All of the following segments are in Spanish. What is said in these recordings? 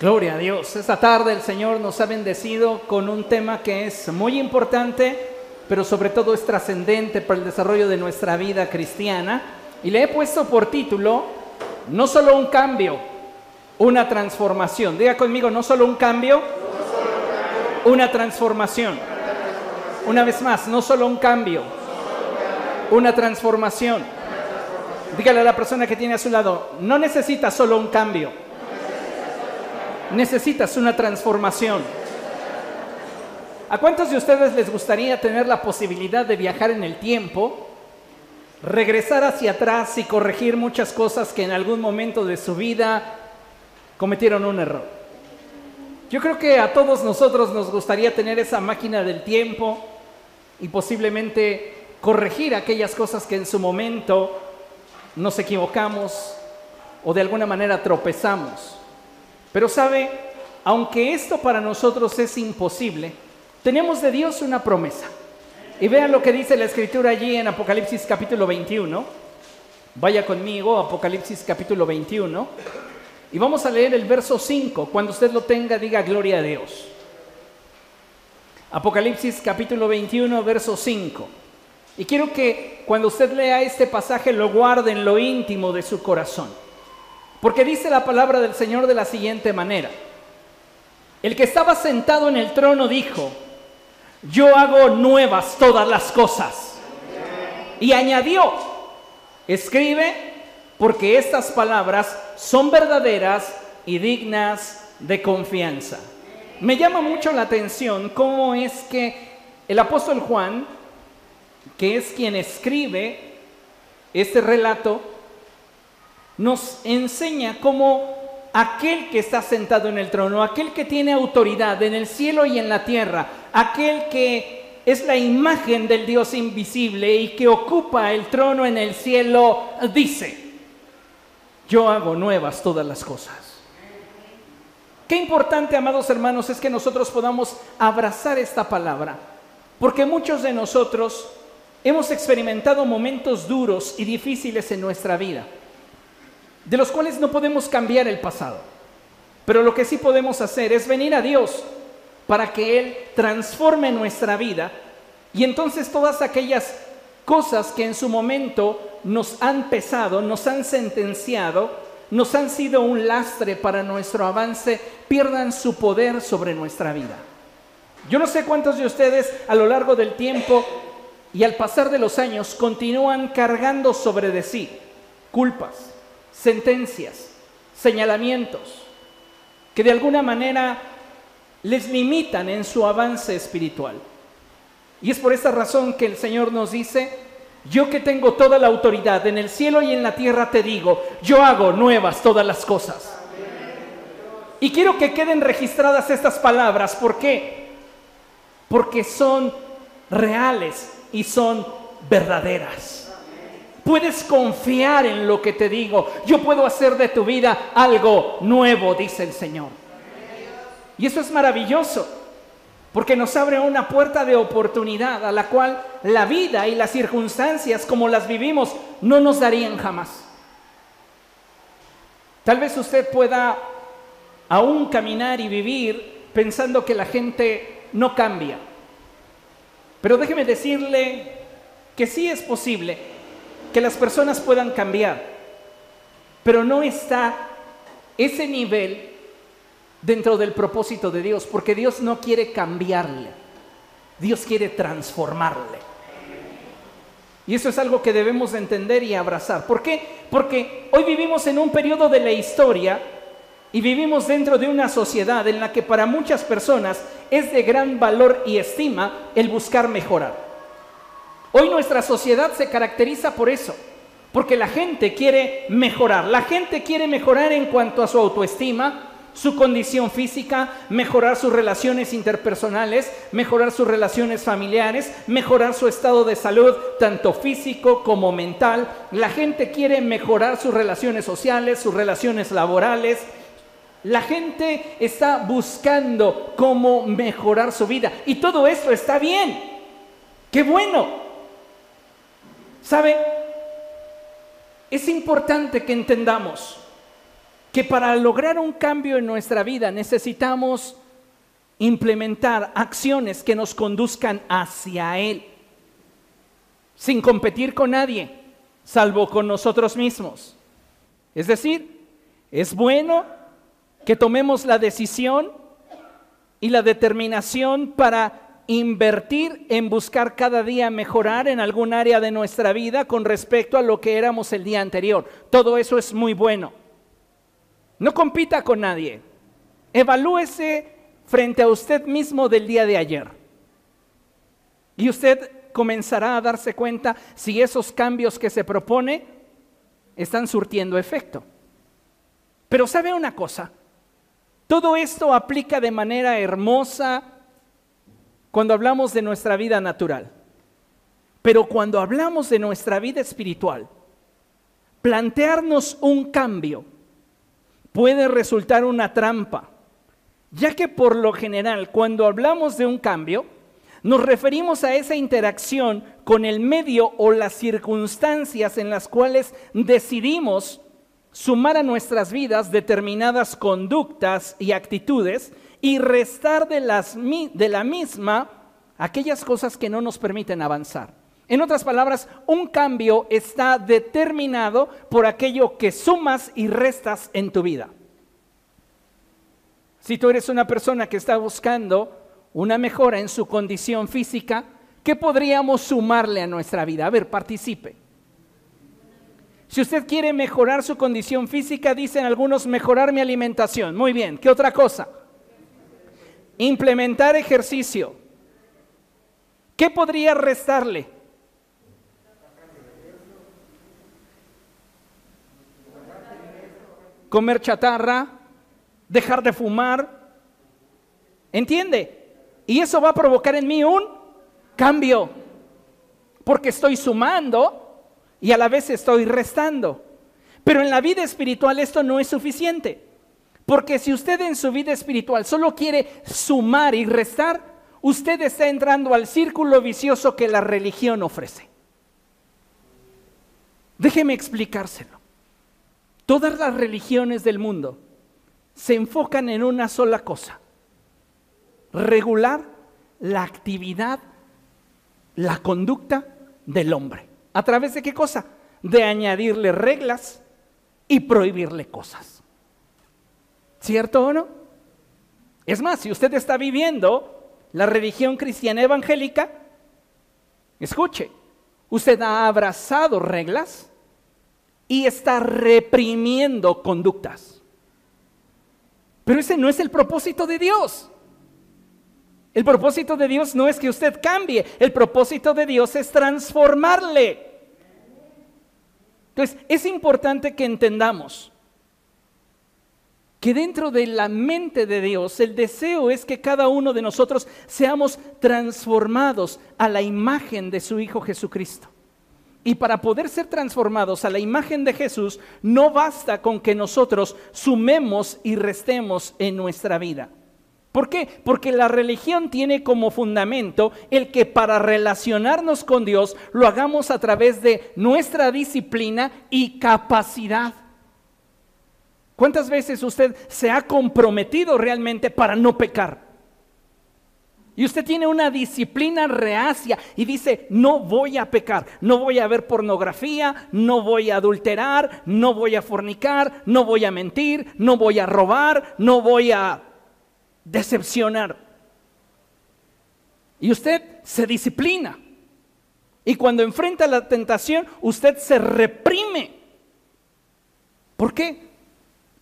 Gloria a Dios. Esta tarde el Señor nos ha bendecido con un tema que es muy importante, pero sobre todo es trascendente para el desarrollo de nuestra vida cristiana. Y le he puesto por título, no solo un cambio, una transformación. Diga conmigo, no solo un cambio, una transformación. Una vez más, no solo un cambio, una transformación. Dígale a la persona que tiene a su lado, no necesita solo un cambio, necesitas una transformación. ¿A cuántos de ustedes les gustaría tener la posibilidad de viajar en el tiempo, regresar hacia atrás y corregir muchas cosas que en algún momento de su vida cometieron un error? Yo creo que a todos nosotros nos gustaría tener esa máquina del tiempo y posiblemente corregir aquellas cosas que en su momento nos equivocamos o de alguna manera tropezamos. Pero sabe, aunque esto para nosotros es imposible, tenemos de Dios una promesa. Y vean lo que dice la escritura allí en Apocalipsis capítulo 21. Vaya conmigo, Apocalipsis capítulo 21. Y vamos a leer el verso 5. Cuando usted lo tenga, diga gloria a Dios. Apocalipsis capítulo 21, verso 5. Y quiero que cuando usted lea este pasaje lo guarde en lo íntimo de su corazón. Porque dice la palabra del Señor de la siguiente manera. El que estaba sentado en el trono dijo, yo hago nuevas todas las cosas. Y añadió, escribe, porque estas palabras son verdaderas y dignas de confianza. Me llama mucho la atención cómo es que el apóstol Juan, que es quien escribe este relato, nos enseña cómo aquel que está sentado en el trono, aquel que tiene autoridad en el cielo y en la tierra, aquel que es la imagen del Dios invisible y que ocupa el trono en el cielo, dice, yo hago nuevas todas las cosas. Qué importante, amados hermanos, es que nosotros podamos abrazar esta palabra, porque muchos de nosotros hemos experimentado momentos duros y difíciles en nuestra vida de los cuales no podemos cambiar el pasado. Pero lo que sí podemos hacer es venir a Dios para que Él transforme nuestra vida y entonces todas aquellas cosas que en su momento nos han pesado, nos han sentenciado, nos han sido un lastre para nuestro avance, pierdan su poder sobre nuestra vida. Yo no sé cuántos de ustedes a lo largo del tiempo y al pasar de los años continúan cargando sobre de sí culpas, sentencias, señalamientos, que de alguna manera les limitan en su avance espiritual. Y es por esta razón que el Señor nos dice, yo que tengo toda la autoridad en el cielo y en la tierra te digo, yo hago nuevas todas las cosas. Y quiero que queden registradas estas palabras, ¿por qué? Porque son reales y son verdaderas. Puedes confiar en lo que te digo. Yo puedo hacer de tu vida algo nuevo, dice el Señor. Y eso es maravilloso, porque nos abre una puerta de oportunidad a la cual la vida y las circunstancias como las vivimos no nos darían jamás. Tal vez usted pueda aún caminar y vivir pensando que la gente no cambia. Pero déjeme decirle que sí es posible que las personas puedan cambiar, pero no está ese nivel dentro del propósito de Dios, porque Dios no quiere cambiarle, Dios quiere transformarle. Y eso es algo que debemos entender y abrazar. ¿Por qué? Porque hoy vivimos en un periodo de la historia y vivimos dentro de una sociedad en la que para muchas personas es de gran valor y estima el buscar mejorar. Hoy nuestra sociedad se caracteriza por eso, porque la gente quiere mejorar. La gente quiere mejorar en cuanto a su autoestima, su condición física, mejorar sus relaciones interpersonales, mejorar sus relaciones familiares, mejorar su estado de salud, tanto físico como mental. La gente quiere mejorar sus relaciones sociales, sus relaciones laborales. La gente está buscando cómo mejorar su vida. Y todo esto está bien. Qué bueno. ¿Sabe? Es importante que entendamos que para lograr un cambio en nuestra vida necesitamos implementar acciones que nos conduzcan hacia Él, sin competir con nadie, salvo con nosotros mismos. Es decir, es bueno que tomemos la decisión y la determinación para invertir en buscar cada día mejorar en algún área de nuestra vida con respecto a lo que éramos el día anterior. Todo eso es muy bueno. No compita con nadie. Evalúese frente a usted mismo del día de ayer. Y usted comenzará a darse cuenta si esos cambios que se propone están surtiendo efecto. Pero sabe una cosa, todo esto aplica de manera hermosa cuando hablamos de nuestra vida natural. Pero cuando hablamos de nuestra vida espiritual, plantearnos un cambio puede resultar una trampa, ya que por lo general cuando hablamos de un cambio, nos referimos a esa interacción con el medio o las circunstancias en las cuales decidimos sumar a nuestras vidas determinadas conductas y actitudes y restar de, la misma aquellas cosas que no nos permiten avanzar. En otras palabras, un cambio está determinado por aquello que sumas y restas en tu vida. Si tú eres una persona que está buscando una mejora en su condición física, ¿qué podríamos sumarle a nuestra vida? A ver, participe. Si usted quiere mejorar su condición física, dicen algunos mejorar mi alimentación. Muy bien, ¿qué otra cosa? Implementar ejercicio. ¿Qué podría restarle? Comer chatarra, dejar de fumar. ¿Entiende? Y eso va a provocar en mí un cambio. Porque estoy sumando y a la vez estoy restando. Pero en la vida espiritual esto no es suficiente. Porque si usted en su vida espiritual solo quiere sumar y restar, usted está entrando al círculo vicioso que la religión ofrece. Déjeme explicárselo. Todas las religiones del mundo se enfocan en una sola cosa. Regular la actividad, la conducta del hombre. ¿A través de qué cosa? De añadirle reglas y prohibirle cosas. ¿Cierto o no? Es más, si usted está viviendo la religión cristiana evangélica, escuche, usted ha abrazado reglas y está reprimiendo conductas. Pero ese no es el propósito de Dios. El propósito de Dios no es que usted cambie, el propósito de Dios es transformarle. Entonces, es importante que entendamos que dentro de la mente de Dios el deseo es que cada uno de nosotros seamos transformados a la imagen de su Hijo Jesucristo. Y para poder ser transformados a la imagen de Jesús, no basta con que nosotros sumemos y restemos en nuestra vida. ¿Por qué? Porque la religión tiene como fundamento el que para relacionarnos con Dios lo hagamos a través de nuestra disciplina y capacidad. ¿Cuántas veces usted se ha comprometido realmente para no pecar? Y usted tiene una disciplina reacia y dice, no voy a pecar, no voy a ver pornografía, no voy a adulterar, no voy a fornicar, no voy a mentir, no voy a robar, no voy a decepcionar. Y usted se disciplina. Y cuando enfrenta la tentación, usted se reprime. ¿Por qué?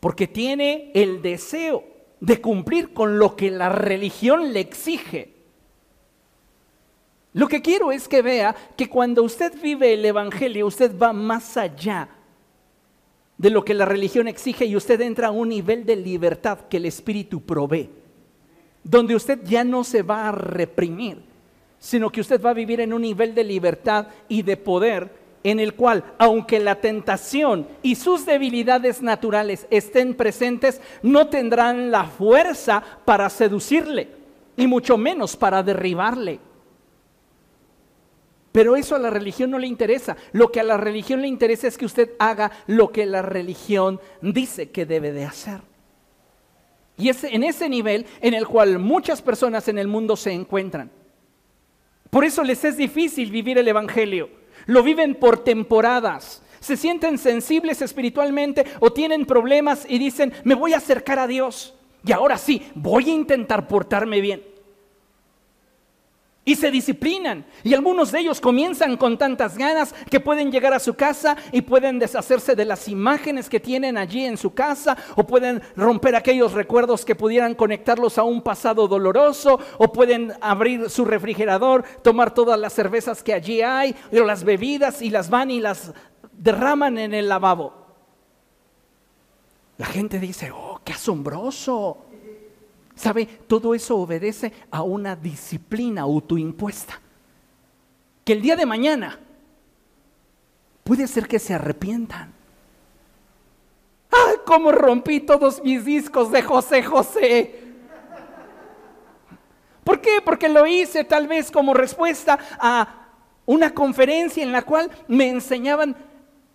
Porque tiene el deseo de cumplir con lo que la religión le exige. Lo que quiero es que vea que cuando usted vive el Evangelio, usted va más allá de lo que la religión exige y usted entra a un nivel de libertad que el Espíritu provee donde usted ya no se va a reprimir, sino que usted va a vivir en un nivel de libertad y de poder en el cual, aunque la tentación y sus debilidades naturales estén presentes, no tendrán la fuerza para seducirle, y mucho menos para derribarle. Pero eso a la religión no le interesa. Lo que a la religión le interesa es que usted haga lo que la religión dice que debe de hacer. Y es en ese nivel en el cual muchas personas en el mundo se encuentran. Por eso les es difícil vivir el Evangelio. Lo viven por temporadas. Se sienten sensibles espiritualmente o tienen problemas y dicen, me voy a acercar a Dios. Y ahora sí, voy a intentar portarme bien y se disciplinan. Y algunos de ellos comienzan con tantas ganas que pueden llegar a su casa y pueden deshacerse de las imágenes que tienen allí en su casa o pueden romper aquellos recuerdos que pudieran conectarlos a un pasado doloroso o pueden abrir su refrigerador, tomar todas las cervezas que allí hay o las bebidas y las van y las derraman en el lavabo. La gente dice, oh, qué asombroso. ¿Sabe? Todo eso obedece a una disciplina autoimpuesta. Que el día de mañana puede ser que se arrepientan. ¡Ay, cómo rompí todos mis discos de José José! ¿Por qué? Porque lo hice tal vez como respuesta a una conferencia en la cual me enseñaban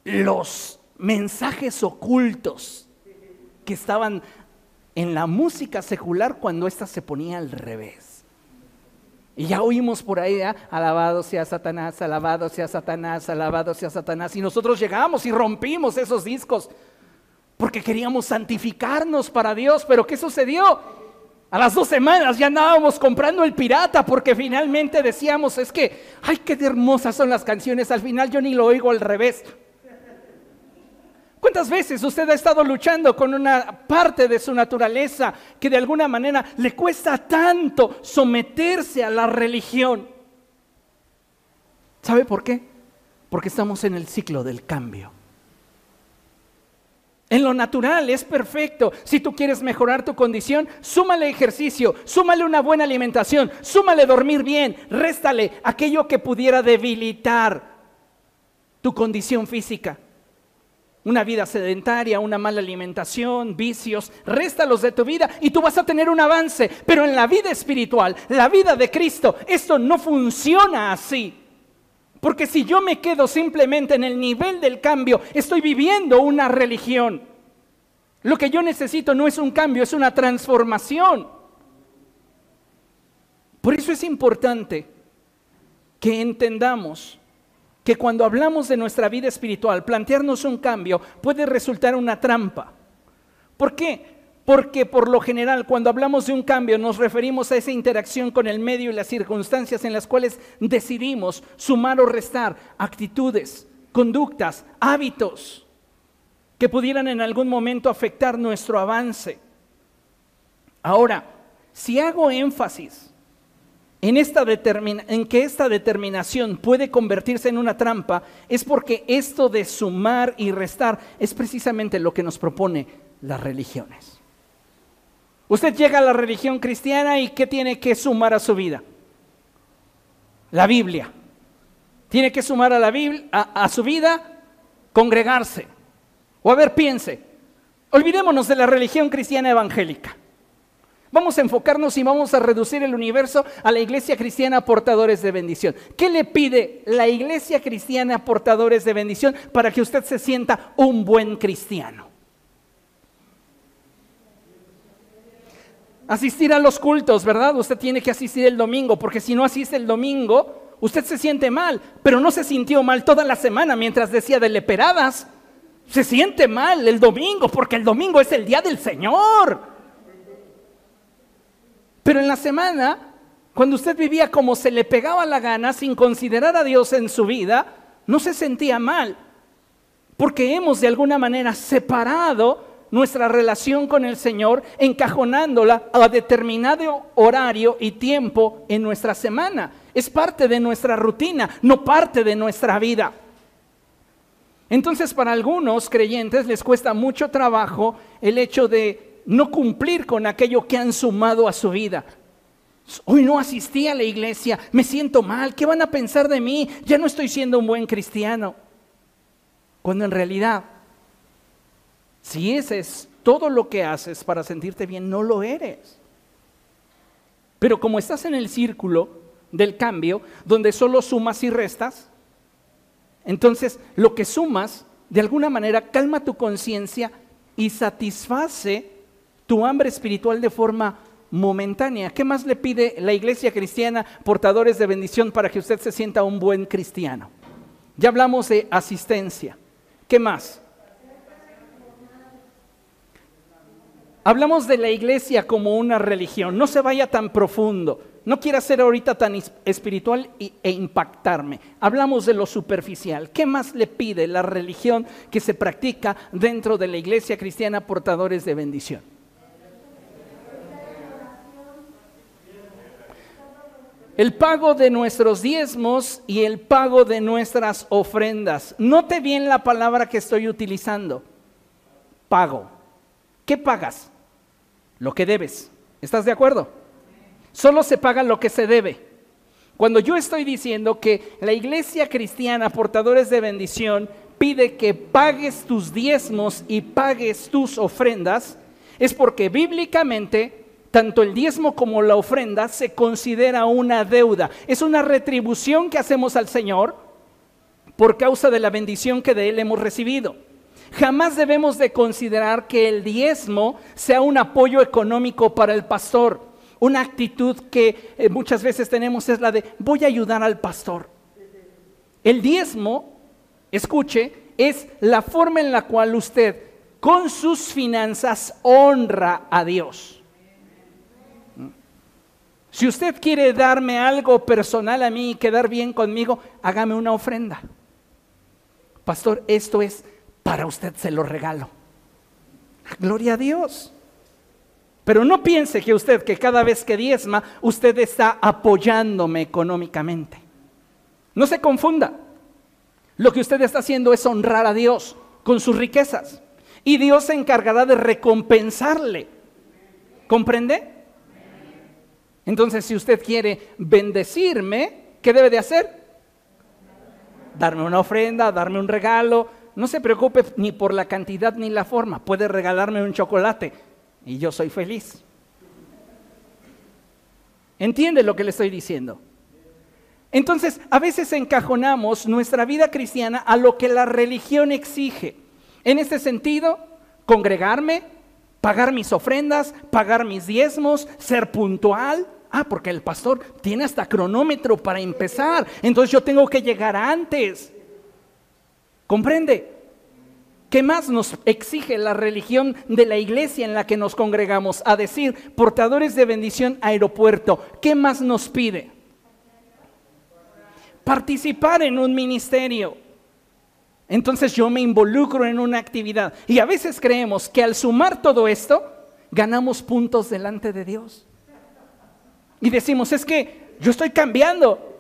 los mensajes ocultos que estaban en la música secular cuando ésta se ponía al revés. Y ya oímos por ahí, ¿eh? alabado sea Satanás, alabado sea Satanás, alabado sea Satanás. Y nosotros llegamos y rompimos esos discos porque queríamos santificarnos para Dios. Pero ¿qué sucedió? A las dos semanas ya andábamos comprando el pirata porque finalmente decíamos, es que, ay, qué hermosas son las canciones. Al final yo ni lo oigo al revés. ¿Cuántas veces usted ha estado luchando con una parte de su naturaleza que de alguna manera le cuesta tanto someterse a la religión? ¿Sabe por qué? Porque estamos en el ciclo del cambio. En lo natural es perfecto. Si tú quieres mejorar tu condición, súmale ejercicio, súmale una buena alimentación, súmale dormir bien, réstale aquello que pudiera debilitar tu condición física una vida sedentaria, una mala alimentación, vicios, réstalos de tu vida y tú vas a tener un avance. Pero en la vida espiritual, la vida de Cristo, esto no funciona así. Porque si yo me quedo simplemente en el nivel del cambio, estoy viviendo una religión. Lo que yo necesito no es un cambio, es una transformación. Por eso es importante que entendamos que cuando hablamos de nuestra vida espiritual, plantearnos un cambio puede resultar una trampa. ¿Por qué? Porque por lo general cuando hablamos de un cambio nos referimos a esa interacción con el medio y las circunstancias en las cuales decidimos sumar o restar actitudes, conductas, hábitos que pudieran en algún momento afectar nuestro avance. Ahora, si hago énfasis en, esta en que esta determinación puede convertirse en una trampa es porque esto de sumar y restar es precisamente lo que nos propone las religiones. Usted llega a la religión cristiana y ¿qué tiene que sumar a su vida? La Biblia. Tiene que sumar a, la Biblia, a, a su vida congregarse. O a ver, piense, olvidémonos de la religión cristiana evangélica. Vamos a enfocarnos y vamos a reducir el universo a la iglesia cristiana portadores de bendición. ¿Qué le pide la iglesia cristiana portadores de bendición para que usted se sienta un buen cristiano? Asistir a los cultos, ¿verdad? Usted tiene que asistir el domingo, porque si no asiste el domingo, usted se siente mal, pero no se sintió mal toda la semana mientras decía de leperadas. Se siente mal el domingo, porque el domingo es el día del Señor. Pero en la semana, cuando usted vivía como se le pegaba la gana, sin considerar a Dios en su vida, no se sentía mal, porque hemos de alguna manera separado nuestra relación con el Señor, encajonándola a determinado horario y tiempo en nuestra semana. Es parte de nuestra rutina, no parte de nuestra vida. Entonces, para algunos creyentes les cuesta mucho trabajo el hecho de no cumplir con aquello que han sumado a su vida. Hoy no asistí a la iglesia, me siento mal, ¿qué van a pensar de mí? Ya no estoy siendo un buen cristiano. Cuando en realidad, si ese es todo lo que haces para sentirte bien, no lo eres. Pero como estás en el círculo, del cambio, donde solo sumas y restas, entonces lo que sumas, de alguna manera, calma tu conciencia y satisface tu hambre espiritual de forma momentánea. ¿Qué más le pide la iglesia cristiana, portadores de bendición, para que usted se sienta un buen cristiano? Ya hablamos de asistencia. ¿Qué más? Hablamos de la iglesia como una religión. No se vaya tan profundo. No quiera ser ahorita tan espiritual e impactarme. Hablamos de lo superficial. ¿Qué más le pide la religión que se practica dentro de la iglesia cristiana portadores de bendición? El pago de nuestros diezmos y el pago de nuestras ofrendas. Note bien la palabra que estoy utilizando. Pago. ¿Qué pagas? Lo que debes. ¿Estás de acuerdo? Solo se paga lo que se debe. Cuando yo estoy diciendo que la iglesia cristiana, portadores de bendición, pide que pagues tus diezmos y pagues tus ofrendas, es porque bíblicamente tanto el diezmo como la ofrenda se considera una deuda. Es una retribución que hacemos al Señor por causa de la bendición que de Él hemos recibido. Jamás debemos de considerar que el diezmo sea un apoyo económico para el pastor. Una actitud que eh, muchas veces tenemos es la de voy a ayudar al pastor. El diezmo, escuche, es la forma en la cual usted con sus finanzas honra a Dios. Si usted quiere darme algo personal a mí y quedar bien conmigo, hágame una ofrenda. Pastor, esto es para usted, se lo regalo. Gloria a Dios. Pero no piense que usted, que cada vez que diezma, usted está apoyándome económicamente. No se confunda. Lo que usted está haciendo es honrar a Dios con sus riquezas. Y Dios se encargará de recompensarle. ¿Comprende? Entonces, si usted quiere bendecirme, ¿qué debe de hacer? Darme una ofrenda, darme un regalo. No se preocupe ni por la cantidad ni la forma. Puede regalarme un chocolate y yo soy feliz. ¿Entiende lo que le estoy diciendo? Entonces, a veces encajonamos nuestra vida cristiana a lo que la religión exige. En este sentido, congregarme, pagar mis ofrendas, pagar mis diezmos, ser puntual. Ah, porque el pastor tiene hasta cronómetro para empezar. Entonces yo tengo que llegar antes. ¿Comprende? ¿Qué más nos exige la religión de la iglesia en la que nos congregamos? A decir, portadores de bendición aeropuerto. ¿Qué más nos pide? Participar en un ministerio. Entonces yo me involucro en una actividad. Y a veces creemos que al sumar todo esto, ganamos puntos delante de Dios. Y decimos, es que yo estoy cambiando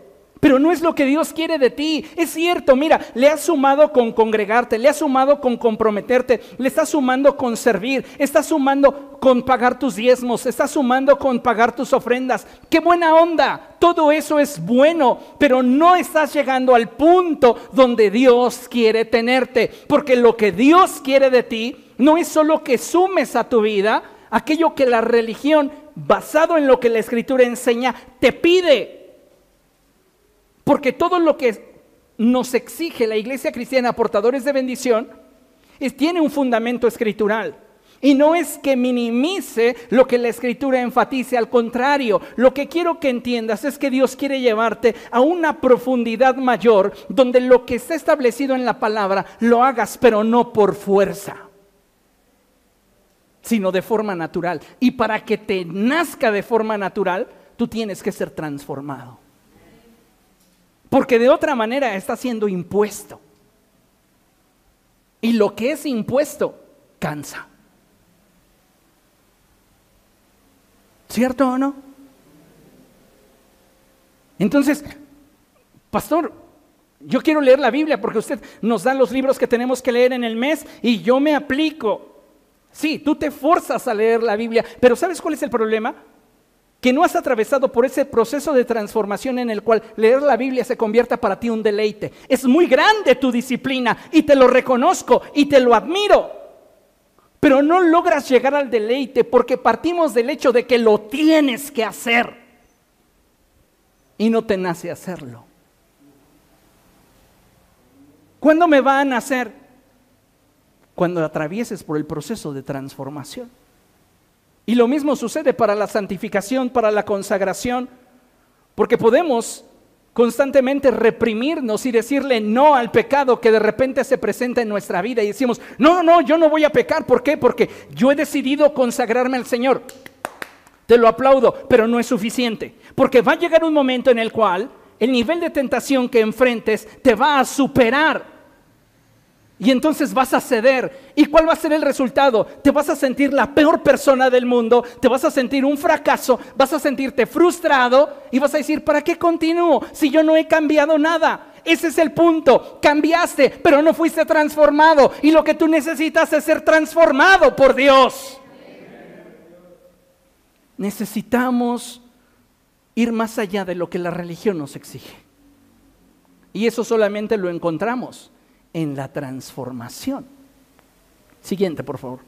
pero no es lo que Dios quiere de ti. Es cierto, mira, le has sumado con congregarte, le has sumado con comprometerte, le estás sumando con servir, estás sumando con pagar tus diezmos, estás sumando con pagar tus ofrendas. ¡Qué buena onda! Todo eso es bueno, pero no estás llegando al punto donde Dios quiere tenerte, porque lo que Dios quiere de ti no es solo que sumes a tu vida aquello que la religión, basado en lo que la escritura enseña, te pide. Porque todo lo que nos exige la iglesia cristiana, portadores de bendición, tiene un fundamento escritural. Y no es que minimice lo que la escritura enfatice, al contrario, lo que quiero que entiendas es que Dios quiere llevarte a una profundidad mayor donde lo que está establecido en la palabra lo hagas, pero no por fuerza, sino de forma natural. Y para que te nazca de forma natural, tú tienes que ser transformado. Porque de otra manera está siendo impuesto. Y lo que es impuesto cansa. ¿Cierto o no? Entonces, pastor, yo quiero leer la Biblia porque usted nos da los libros que tenemos que leer en el mes y yo me aplico. Sí, tú te forzas a leer la Biblia, pero ¿sabes cuál es el problema? que no has atravesado por ese proceso de transformación en el cual leer la Biblia se convierta para ti un deleite. Es muy grande tu disciplina y te lo reconozco y te lo admiro. Pero no logras llegar al deleite porque partimos del hecho de que lo tienes que hacer. y no te nace hacerlo. ¿Cuándo me va a nacer? Cuando atravieses por el proceso de transformación. Y lo mismo sucede para la santificación, para la consagración, porque podemos constantemente reprimirnos y decirle no al pecado que de repente se presenta en nuestra vida y decimos, no, no, yo no voy a pecar. ¿Por qué? Porque yo he decidido consagrarme al Señor. Te lo aplaudo, pero no es suficiente. Porque va a llegar un momento en el cual el nivel de tentación que enfrentes te va a superar. Y entonces vas a ceder. ¿Y cuál va a ser el resultado? Te vas a sentir la peor persona del mundo, te vas a sentir un fracaso, vas a sentirte frustrado y vas a decir, ¿para qué continúo si yo no he cambiado nada? Ese es el punto. Cambiaste, pero no fuiste transformado. Y lo que tú necesitas es ser transformado por Dios. Necesitamos ir más allá de lo que la religión nos exige. Y eso solamente lo encontramos en la transformación. Siguiente, por favor.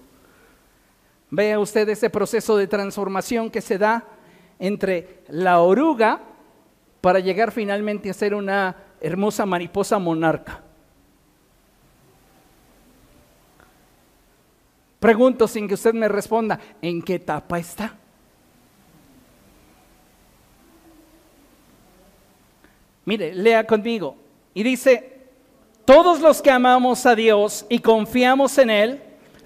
Vea usted ese proceso de transformación que se da entre la oruga para llegar finalmente a ser una hermosa mariposa monarca. Pregunto sin que usted me responda, ¿en qué etapa está? Mire, lea conmigo. Y dice, todos los que amamos a Dios y confiamos en Él,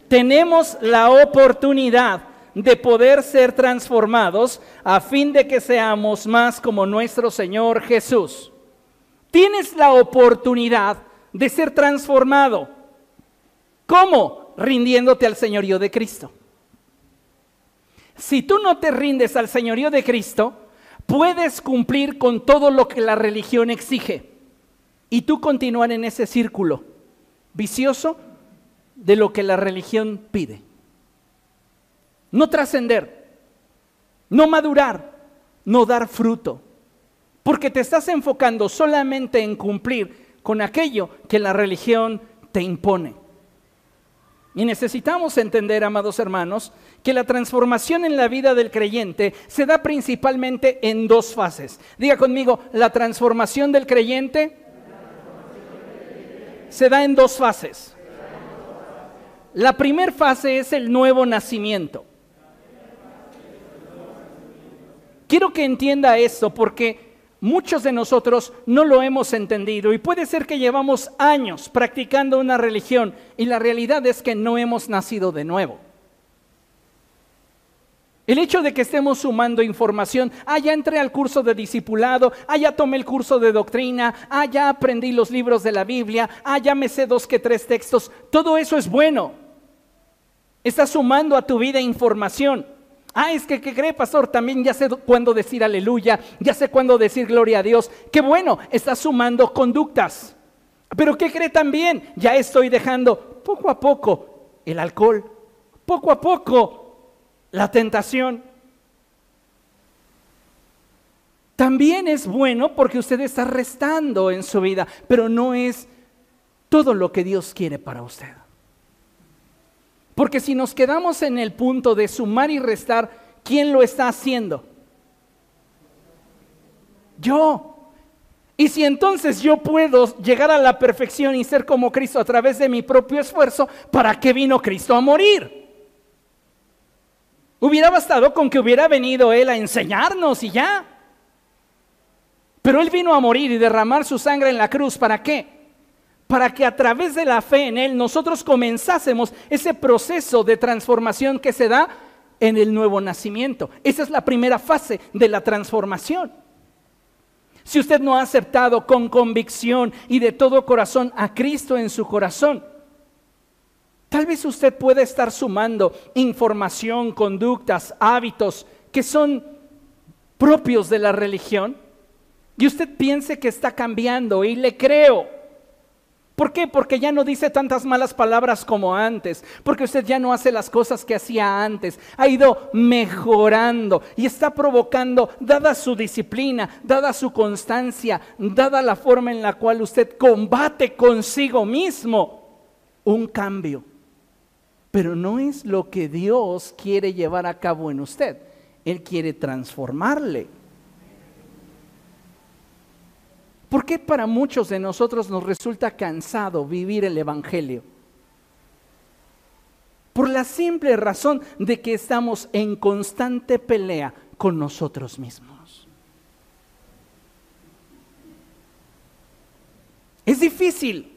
tenemos la oportunidad de poder ser transformados a fin de que seamos más como nuestro Señor Jesús. Tienes la oportunidad de ser transformado. ¿Cómo? Rindiéndote al señorío de Cristo. Si tú no te rindes al señorío de Cristo, puedes cumplir con todo lo que la religión exige y tú continuar en ese círculo vicioso de lo que la religión pide. No trascender, no madurar, no dar fruto, porque te estás enfocando solamente en cumplir con aquello que la religión te impone. Y necesitamos entender, amados hermanos, que la transformación en la vida del creyente se da principalmente en dos fases. Diga conmigo, la transformación del creyente se da en dos fases. La primera fase es el nuevo nacimiento. Quiero que entienda esto porque muchos de nosotros no lo hemos entendido y puede ser que llevamos años practicando una religión y la realidad es que no hemos nacido de nuevo. El hecho de que estemos sumando información, ah, ya entré al curso de discipulado, ah, ya tomé el curso de doctrina, ah, ya aprendí los libros de la Biblia, ah, ya me sé dos que tres textos, todo eso es bueno. Estás sumando a tu vida información. Ah, es que, ¿qué cree, pastor? También ya sé cuándo decir aleluya, ya sé cuándo decir gloria a Dios. Qué bueno, estás sumando conductas. Pero ¿qué cree también? Ya estoy dejando poco a poco el alcohol, poco a poco la tentación. También es bueno porque usted está restando en su vida, pero no es todo lo que Dios quiere para usted. Porque si nos quedamos en el punto de sumar y restar, ¿quién lo está haciendo? Yo. Y si entonces yo puedo llegar a la perfección y ser como Cristo a través de mi propio esfuerzo, ¿para qué vino Cristo a morir? Hubiera bastado con que hubiera venido Él a enseñarnos y ya. Pero Él vino a morir y derramar su sangre en la cruz. ¿Para qué? Para que a través de la fe en Él nosotros comenzásemos ese proceso de transformación que se da en el nuevo nacimiento. Esa es la primera fase de la transformación. Si usted no ha aceptado con convicción y de todo corazón a Cristo en su corazón, Tal vez usted pueda estar sumando información, conductas, hábitos que son propios de la religión y usted piense que está cambiando y le creo. ¿Por qué? Porque ya no dice tantas malas palabras como antes, porque usted ya no hace las cosas que hacía antes, ha ido mejorando y está provocando, dada su disciplina, dada su constancia, dada la forma en la cual usted combate consigo mismo, un cambio pero no es lo que Dios quiere llevar a cabo en usted. Él quiere transformarle. ¿Por qué para muchos de nosotros nos resulta cansado vivir el Evangelio? Por la simple razón de que estamos en constante pelea con nosotros mismos. Es difícil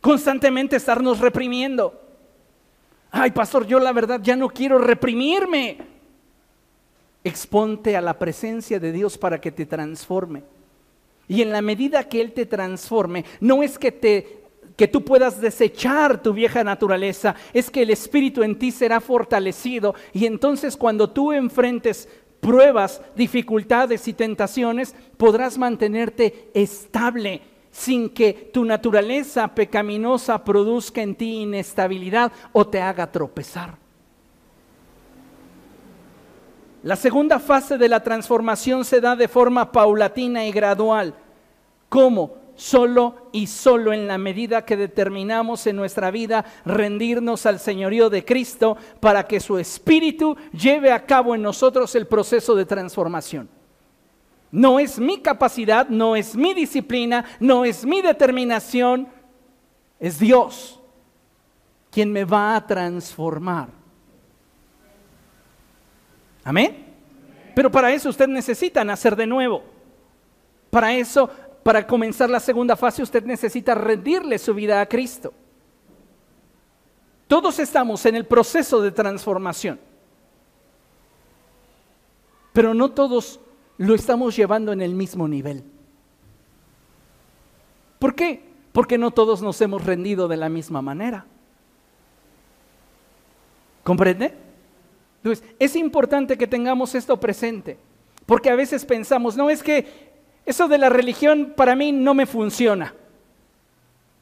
constantemente estarnos reprimiendo. Ay, pastor, yo la verdad ya no quiero reprimirme. Exponte a la presencia de Dios para que te transforme. Y en la medida que Él te transforme, no es que te que tú puedas desechar tu vieja naturaleza, es que el espíritu en ti será fortalecido y entonces cuando tú enfrentes pruebas, dificultades y tentaciones, podrás mantenerte estable sin que tu naturaleza pecaminosa produzca en ti inestabilidad o te haga tropezar. La segunda fase de la transformación se da de forma paulatina y gradual. ¿Cómo? Solo y solo en la medida que determinamos en nuestra vida rendirnos al señorío de Cristo para que su Espíritu lleve a cabo en nosotros el proceso de transformación. No es mi capacidad, no es mi disciplina, no es mi determinación, es Dios quien me va a transformar. Amén. Pero para eso usted necesita nacer de nuevo. Para eso para comenzar la segunda fase usted necesita rendirle su vida a Cristo. Todos estamos en el proceso de transformación, pero no todos lo estamos llevando en el mismo nivel. ¿Por qué? Porque no todos nos hemos rendido de la misma manera. ¿Comprende? Entonces, es importante que tengamos esto presente, porque a veces pensamos, no es que eso de la religión para mí no me funciona.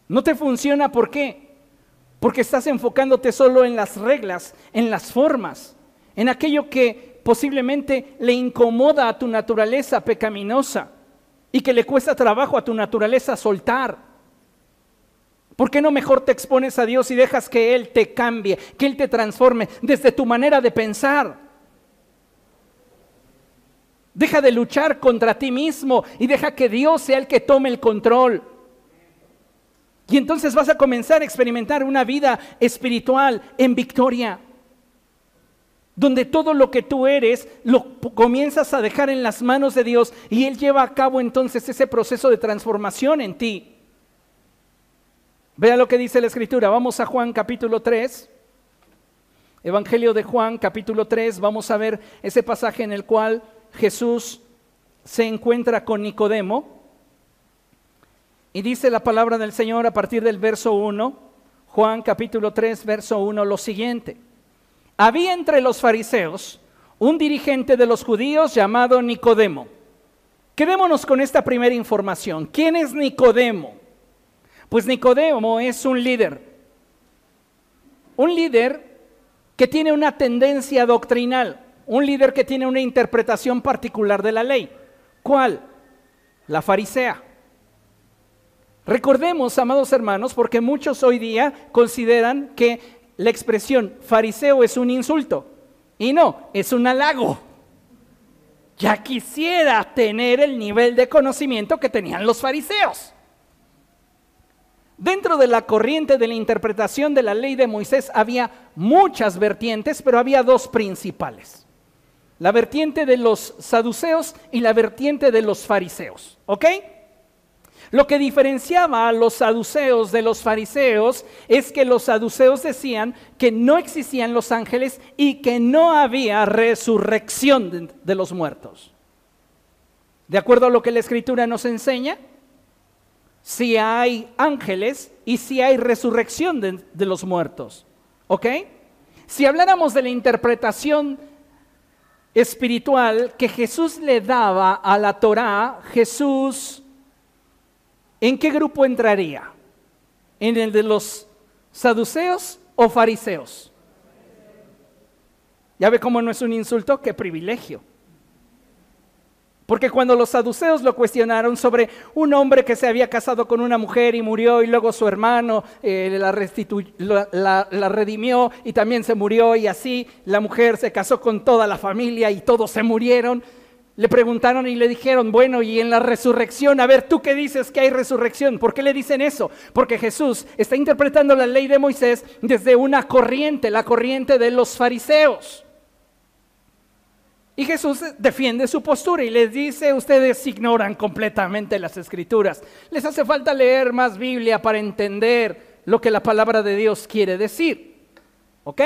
No te funciona ¿por qué? Porque estás enfocándote solo en las reglas, en las formas, en aquello que posiblemente le incomoda a tu naturaleza pecaminosa y que le cuesta trabajo a tu naturaleza soltar. ¿Por qué no mejor te expones a Dios y dejas que Él te cambie, que Él te transforme desde tu manera de pensar? Deja de luchar contra ti mismo y deja que Dios sea el que tome el control. Y entonces vas a comenzar a experimentar una vida espiritual en victoria, donde todo lo que tú eres lo comienzas a dejar en las manos de Dios y Él lleva a cabo entonces ese proceso de transformación en ti. Vea lo que dice la Escritura. Vamos a Juan capítulo 3. Evangelio de Juan capítulo 3. Vamos a ver ese pasaje en el cual Jesús se encuentra con Nicodemo y dice la palabra del Señor a partir del verso 1, Juan capítulo 3, verso 1, lo siguiente. Había entre los fariseos un dirigente de los judíos llamado Nicodemo. Quedémonos con esta primera información. ¿Quién es Nicodemo? Pues Nicodemo es un líder. Un líder que tiene una tendencia doctrinal un líder que tiene una interpretación particular de la ley. ¿Cuál? La farisea. Recordemos, amados hermanos, porque muchos hoy día consideran que la expresión fariseo es un insulto. Y no, es un halago. Ya quisiera tener el nivel de conocimiento que tenían los fariseos. Dentro de la corriente de la interpretación de la ley de Moisés había muchas vertientes, pero había dos principales la vertiente de los saduceos y la vertiente de los fariseos. ¿Ok? Lo que diferenciaba a los saduceos de los fariseos es que los saduceos decían que no existían los ángeles y que no había resurrección de, los muertos. De acuerdo a lo que la escritura nos enseña, si hay ángeles y si hay resurrección de, de los muertos. ¿Ok? Si habláramos de la interpretación espiritual que Jesús le daba a la Torá, Jesús, ¿en qué grupo entraría? ¿En el de los saduceos o fariseos? ¿Ya ve cómo no es un insulto? ¡Qué privilegio! Porque cuando los saduceos lo cuestionaron sobre un hombre que se había casado con una mujer y murió y luego su hermano eh, la, la, redimió y también se murió y así la mujer se casó con toda la familia y todos se murieron, le preguntaron y le dijeron, bueno, y en la resurrección, a ver, ¿tú qué dices que hay resurrección? ¿Por qué le dicen eso? Porque Jesús está interpretando la ley de Moisés desde una corriente, la corriente de los fariseos. Y Jesús defiende su postura y les dice, ustedes ignoran completamente las escrituras. Les hace falta leer más Biblia para entender lo que la palabra de Dios quiere decir. ¿Ok?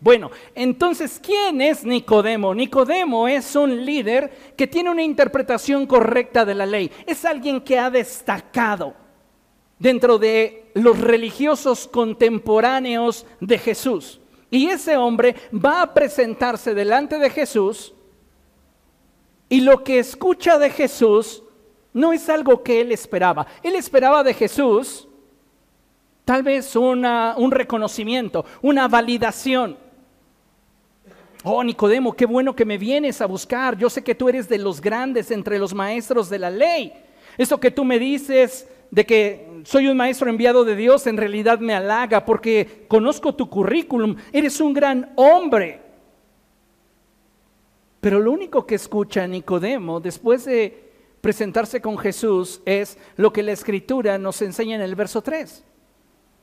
Bueno, entonces, ¿quién es Nicodemo? Nicodemo es un líder que tiene una interpretación correcta de la ley. Es alguien que ha destacado dentro de los religiosos contemporáneos de Jesús. Y ese hombre va a presentarse delante de Jesús y lo que escucha de Jesús no es algo que él esperaba. Él esperaba de Jesús tal vez un reconocimiento, una validación. Oh, Nicodemo, qué bueno que me vienes a buscar. Yo sé que tú eres de los grandes entre los maestros de la ley. Eso que tú me dices de que soy un maestro enviado de Dios en realidad me halaga porque conozco tu currículum. Eres un gran hombre. Pero lo único que escucha Nicodemo después de presentarse con Jesús es lo que la escritura nos enseña en el verso 3.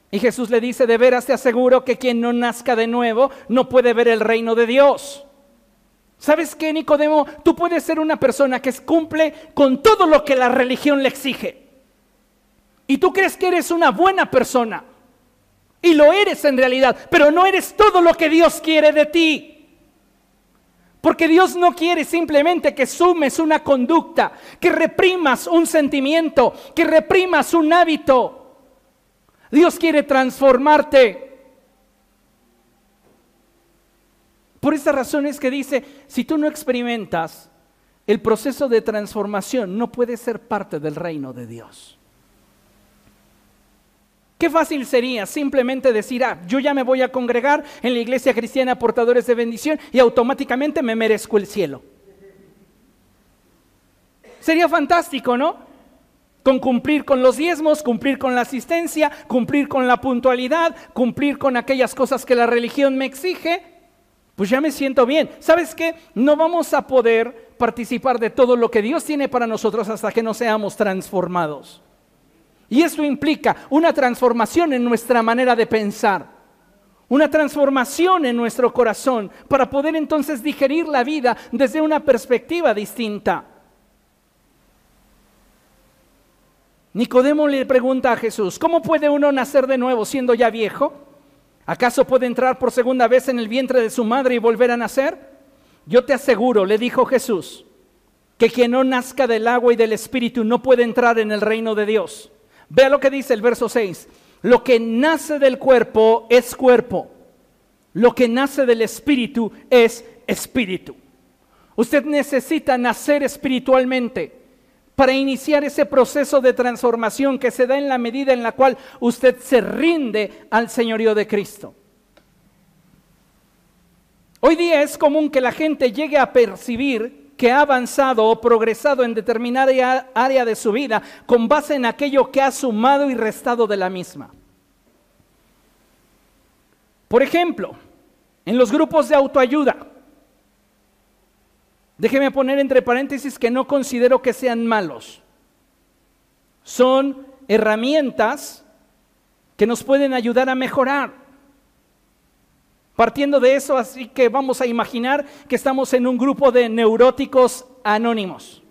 Y Jesús le dice, de veras te aseguro que quien no nazca de nuevo no puede ver el reino de Dios. ¿Sabes qué, Nicodemo? Tú puedes ser una persona que cumple con todo lo que la religión le exige. Y tú crees que eres una buena persona. Y lo eres en realidad, pero no eres todo lo que Dios quiere de ti. Porque Dios no quiere simplemente que sumes una conducta, que reprimas un sentimiento, que reprimas un hábito. Dios quiere transformarte. Por esa razón es que dice, si tú no experimentas el proceso de transformación, no puedes ser parte del reino de Dios. Qué fácil sería simplemente decir, ah, yo ya me voy a congregar en la iglesia cristiana portadores de bendición y automáticamente me merezco el cielo. Sería fantástico, ¿no? Con cumplir con los diezmos, cumplir con la asistencia, cumplir con la puntualidad, cumplir con aquellas cosas que la religión me exige, pues ya me siento bien. ¿Sabes qué? No vamos a poder participar de todo lo que Dios tiene para nosotros hasta que no seamos transformados. Y eso implica una transformación en nuestra manera de pensar, una transformación en nuestro corazón para poder entonces digerir la vida desde una perspectiva distinta. Nicodemo le pregunta a Jesús, ¿cómo puede uno nacer de nuevo siendo ya viejo? ¿Acaso puede entrar por segunda vez en el vientre de su madre y volver a nacer? Yo te aseguro, le dijo Jesús, que quien no nazca del agua y del espíritu no puede entrar en el reino de Dios. Vea lo que dice el verso 6. Lo que nace del cuerpo es cuerpo. Lo que nace del espíritu es espíritu. Usted necesita nacer espiritualmente para iniciar ese proceso de transformación que se da en la medida en la cual usted se rinde al señorío de Cristo. Hoy día es común que la gente llegue a percibir que ha avanzado o progresado en determinada área de su vida con base en aquello que ha sumado y restado de la misma. Por ejemplo, en los grupos de autoayuda, Déjeme poner entre paréntesis que no considero que sean malos. Son herramientas que nos pueden ayudar a mejorar. Partiendo de eso, así que vamos a imaginar que estamos en un grupo de neuróticos anónimos.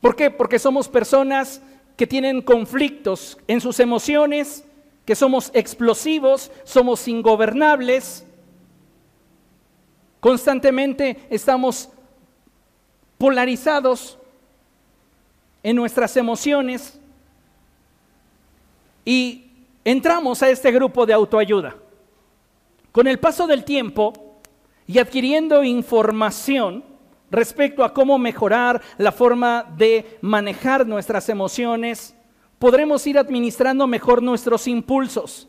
¿Por qué? Porque somos personas que tienen conflictos en sus emociones, que somos explosivos, somos ingobernables, constantemente estamos polarizados en nuestras emociones y entramos a este grupo de autoayuda. Con el paso del tiempo y adquiriendo información respecto a cómo mejorar la forma de manejar nuestras emociones, podremos ir administrando mejor nuestros impulsos.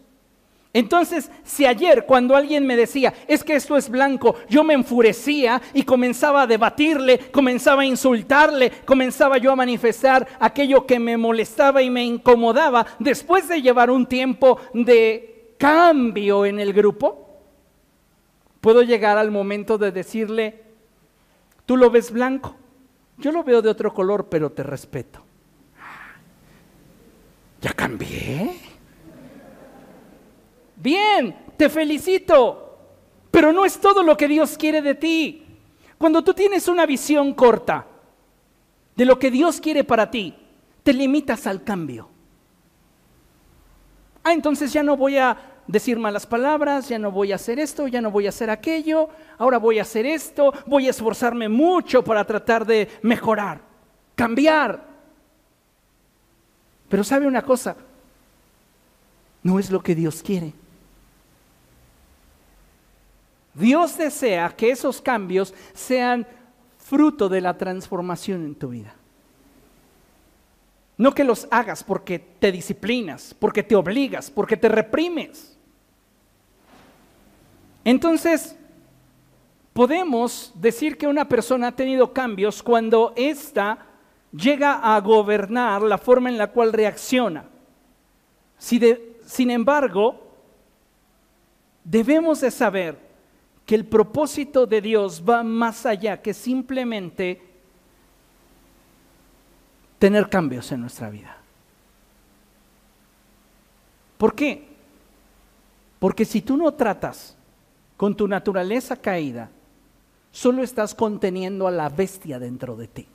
Entonces, si ayer cuando alguien me decía, es que esto es blanco, yo me enfurecía y comenzaba a debatirle, comenzaba a insultarle, comenzaba yo a manifestar aquello que me molestaba y me incomodaba, después de llevar un tiempo de cambio en el grupo, puedo llegar al momento de decirle, Tú lo ves blanco. Yo lo veo de otro color, pero te respeto. ¿Ya cambié? Bien, te felicito, pero no es todo lo que Dios quiere de ti. Cuando tú tienes una visión corta de lo que Dios quiere para ti, te limitas al cambio. Ah, entonces ya no voy a decir malas palabras, ya no voy a hacer esto, ya no voy a hacer aquello, ahora voy a hacer esto, voy a esforzarme mucho para tratar de mejorar, cambiar. Pero sabe una cosa, no es lo que Dios quiere. Dios desea que esos cambios sean fruto de la transformación en tu vida. No que los hagas porque te disciplinas, porque te obligas, porque te reprimes. Entonces, podemos decir que una persona ha tenido cambios cuando ésta llega a gobernar la forma en la cual reacciona. sin embargo, debemos de saber que el propósito de Dios va más allá que simplemente tener cambios en nuestra vida. ¿Por qué? Porque si tú no tratas con tu naturaleza caída, solo estás conteniendo a la bestia dentro de ti.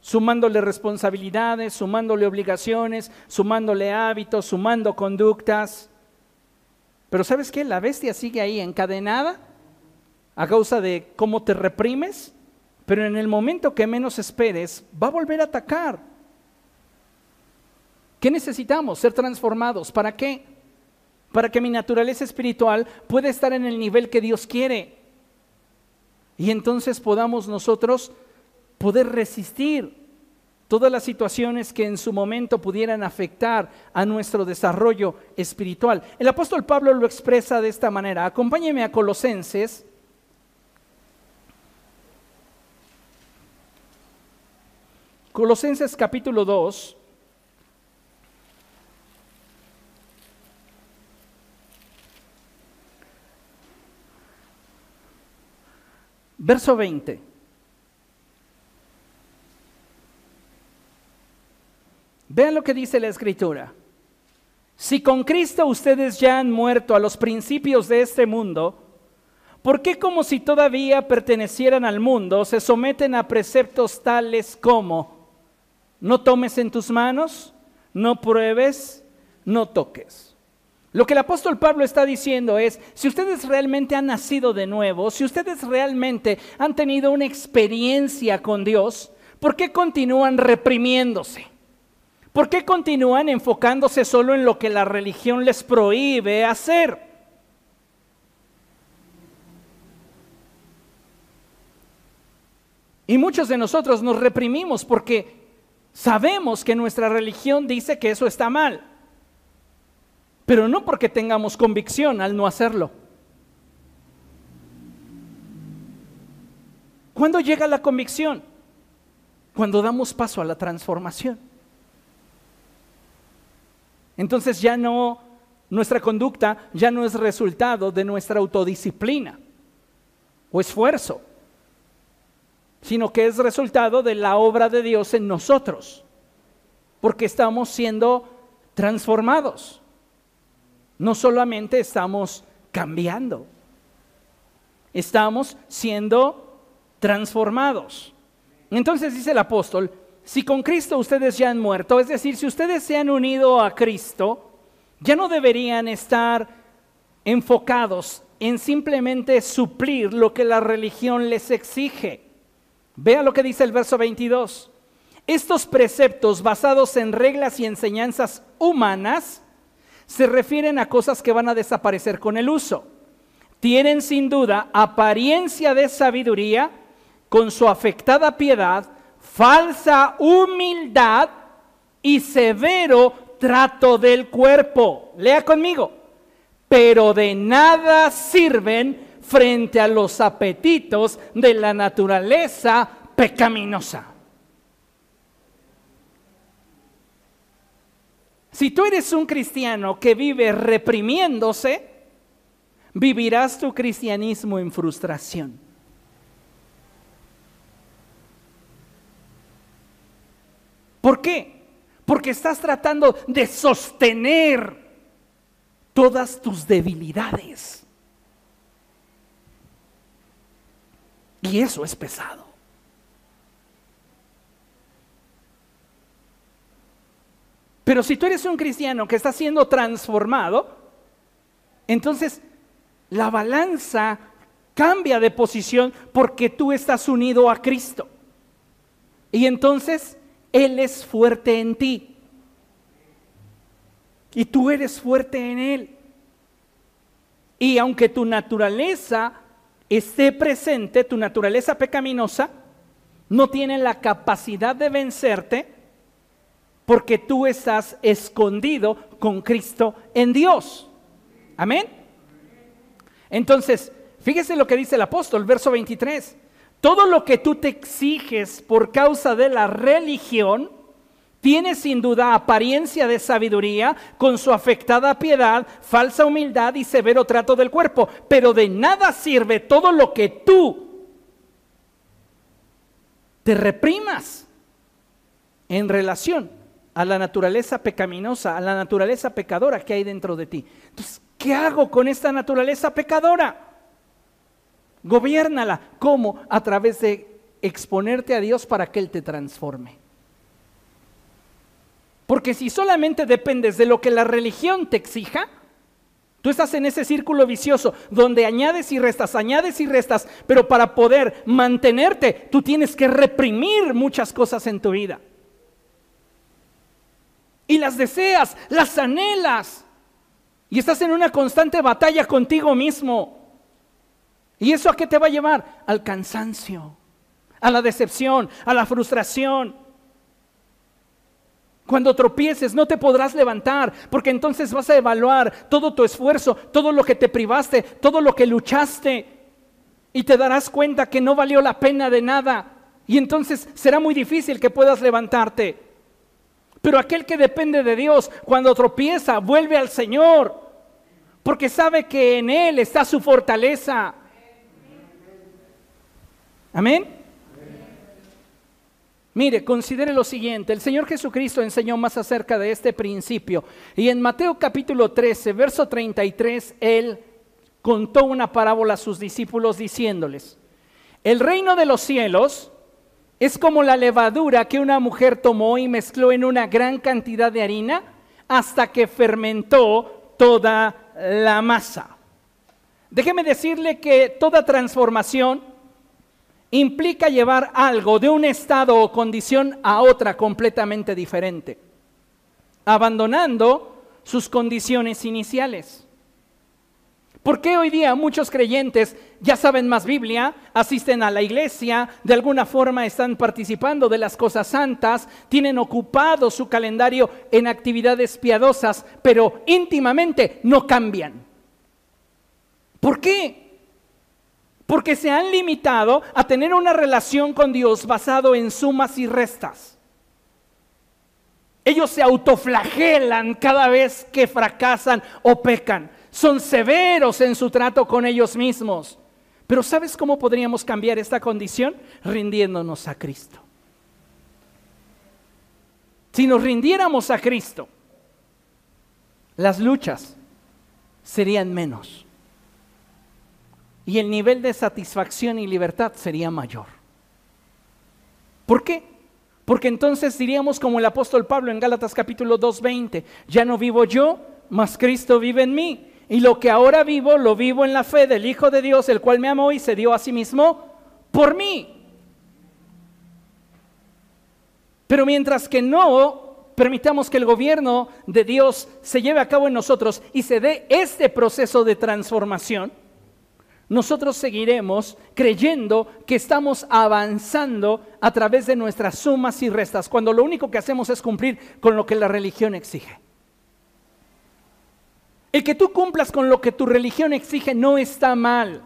Sumándole responsabilidades, sumándole obligaciones, sumándole hábitos, sumando conductas. Pero ¿sabes qué? La bestia sigue ahí encadenada a causa de cómo te reprimes, pero en el momento que menos esperes, va a volver a atacar. ¿Qué necesitamos? Ser transformados. ¿Para qué? para que mi naturaleza espiritual pueda estar en el nivel que Dios quiere. Y entonces podamos nosotros poder resistir todas las situaciones que en su momento pudieran afectar a nuestro desarrollo espiritual. El apóstol Pablo lo expresa de esta manera. Acompáñeme a Colosenses. Colosenses capítulo 2. Verso 20. Vean lo que dice la escritura. Si con Cristo ustedes ya han muerto a los principios de este mundo, ¿por qué como si todavía pertenecieran al mundo se someten a preceptos tales como no tomes en tus manos, no pruebes, no toques? Lo que el apóstol Pablo está diciendo es, si ustedes realmente han nacido de nuevo, si ustedes realmente han tenido una experiencia con Dios, ¿por qué continúan reprimiéndose? ¿Por qué continúan enfocándose solo en lo que la religión les prohíbe hacer? Y muchos de nosotros nos reprimimos porque sabemos que nuestra religión dice que eso está mal pero no porque tengamos convicción al no hacerlo. ¿Cuándo llega la convicción? Cuando damos paso a la transformación. Entonces ya no, nuestra conducta ya no es resultado de nuestra autodisciplina o esfuerzo, sino que es resultado de la obra de Dios en nosotros, porque estamos siendo transformados no solamente estamos cambiando, estamos siendo transformados. Entonces dice el apóstol, si con Cristo ustedes ya han muerto, es decir, si ustedes se han unido a Cristo, ya no deberían estar enfocados en simplemente suplir lo que la religión les exige. Vea lo que dice el verso 22. Estos preceptos basados en reglas y enseñanzas humanas se refieren a cosas que van a desaparecer con el uso. Tienen sin duda apariencia de sabiduría con su afectada piedad, falsa humildad y severo trato del cuerpo. Lea conmigo. Pero de nada sirven frente a los apetitos de la naturaleza pecaminosa. Si tú eres un cristiano que vive reprimiéndose, vivirás tu cristianismo en frustración. ¿Por qué? Porque estás tratando de sostener todas tus debilidades. Y eso es pesado. Pero si tú eres un cristiano que está siendo transformado, entonces la balanza cambia de posición porque tú estás unido a Cristo. Y entonces Él es fuerte en ti. Y tú eres fuerte en Él. Y aunque tu naturaleza esté presente, tu naturaleza pecaminosa, no tiene la capacidad de vencerte porque tú estás escondido con Cristo en Dios. Amén. Entonces, fíjese lo que dice el apóstol, verso 23. Todo lo que tú te exiges por causa de la religión tiene sin duda apariencia de sabiduría con su afectada piedad, falsa humildad y severo trato del cuerpo, pero de nada sirve todo lo que tú te reprimas en relación a la naturaleza pecaminosa, a la naturaleza pecadora que hay dentro de ti. Entonces, ¿qué hago con esta naturaleza pecadora? Gobiernala. ¿Cómo? A través de exponerte a Dios para que Él te transforme. Porque si solamente dependes de lo que la religión te exija, tú estás en ese círculo vicioso donde añades y restas, añades y restas, pero para poder mantenerte, tú tienes que reprimir muchas cosas en tu vida y las deseas, las anhelas. Y estás en una constante batalla contigo mismo. ¿Y eso a qué te va a llevar? Al cansancio, a la decepción, a la frustración. Cuando tropieces no te podrás levantar, porque entonces vas a evaluar todo tu esfuerzo, todo lo que te privaste, todo lo que luchaste, y te darás cuenta que no valió la pena de nada. Y entonces será muy difícil que puedas levantarte. Pero aquel que depende de Dios, cuando tropieza, vuelve al Señor, porque sabe que en Él está su fortaleza. Amén. Mire, considere lo siguiente, el Señor Jesucristo enseñó más acerca de este principio y en Mateo capítulo 13, verso 33, Él contó una parábola a sus discípulos diciéndoles, el reino de los cielos es como la levadura que una mujer tomó y mezcló en una gran cantidad de harina hasta que fermentó toda la masa. Déjeme decirle que toda transformación implica llevar algo de un estado o condición a otra completamente diferente, abandonando sus condiciones iniciales. ¿Por qué hoy día muchos creyentes ya saben más Biblia, asisten a la iglesia, de alguna forma están participando de las cosas santas, tienen ocupado su calendario en actividades piadosas, pero íntimamente no cambian? ¿Por qué? Porque se han limitado a tener una relación con Dios basado en sumas y restas. Ellos se autoflagelan cada vez que fracasan o pecan son severos en su trato con ellos mismos. Pero ¿sabes cómo podríamos cambiar esta condición? Rindiéndonos a Cristo. Si nos rindiéramos a Cristo, las luchas serían menos. Y el nivel de satisfacción y libertad sería mayor. ¿Por qué? Porque entonces diríamos como el apóstol Pablo en Gálatas capítulo 2.20, ya no vivo yo, mas Cristo vive en mí. Y lo que ahora vivo, lo vivo en la fe del Hijo de Dios, el cual me amó y se dio a sí mismo por mí. Pero mientras que no permitamos que el gobierno de Dios se lleve a cabo en nosotros y se dé este proceso de transformación, nosotros seguiremos creyendo que estamos avanzando a través de nuestras sumas y restas, cuando lo único que hacemos es cumplir con lo que la religión exige. El que tú cumplas con lo que tu religión exige no está mal.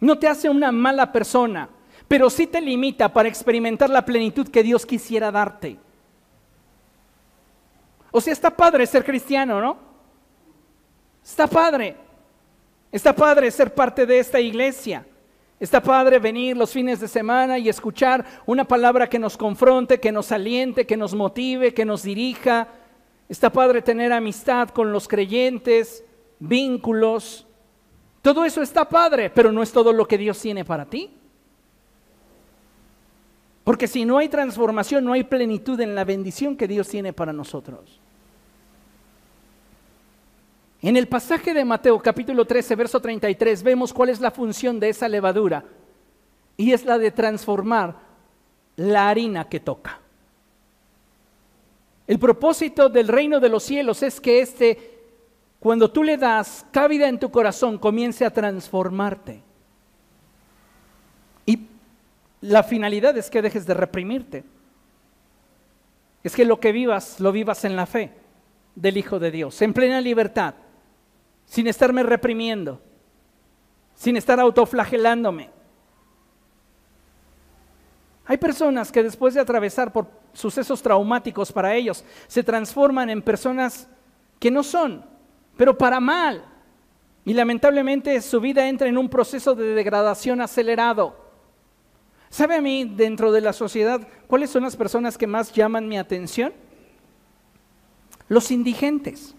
No te hace una mala persona, pero sí te limita para experimentar la plenitud que Dios quisiera darte. O sea, está padre ser cristiano, ¿no? Está padre. Está padre ser parte de esta iglesia. Está padre venir los fines de semana y escuchar una palabra que nos confronte, que nos aliente, que nos motive, que nos dirija. Está padre tener amistad con los creyentes, vínculos. Todo eso está padre, pero no es todo lo que Dios tiene para ti. Porque si no hay transformación, no hay plenitud en la bendición que Dios tiene para nosotros. En el pasaje de Mateo capítulo 13, verso 33, vemos cuál es la función de esa levadura. Y es la de transformar la harina que toca. El propósito del reino de los cielos es que este, cuando tú le das cabida en tu corazón, comience a transformarte. Y la finalidad es que dejes de reprimirte. Es que lo que vivas, lo vivas en la fe del Hijo de Dios, en plena libertad sin estarme reprimiendo, sin estar autoflagelándome. Hay personas que después de atravesar por sucesos traumáticos para ellos, se transforman en personas que no son, pero para mal. Y lamentablemente su vida entra en un proceso de degradación acelerado. ¿Sabe a mí, dentro de la sociedad, cuáles son las personas que más llaman mi atención? Los indigentes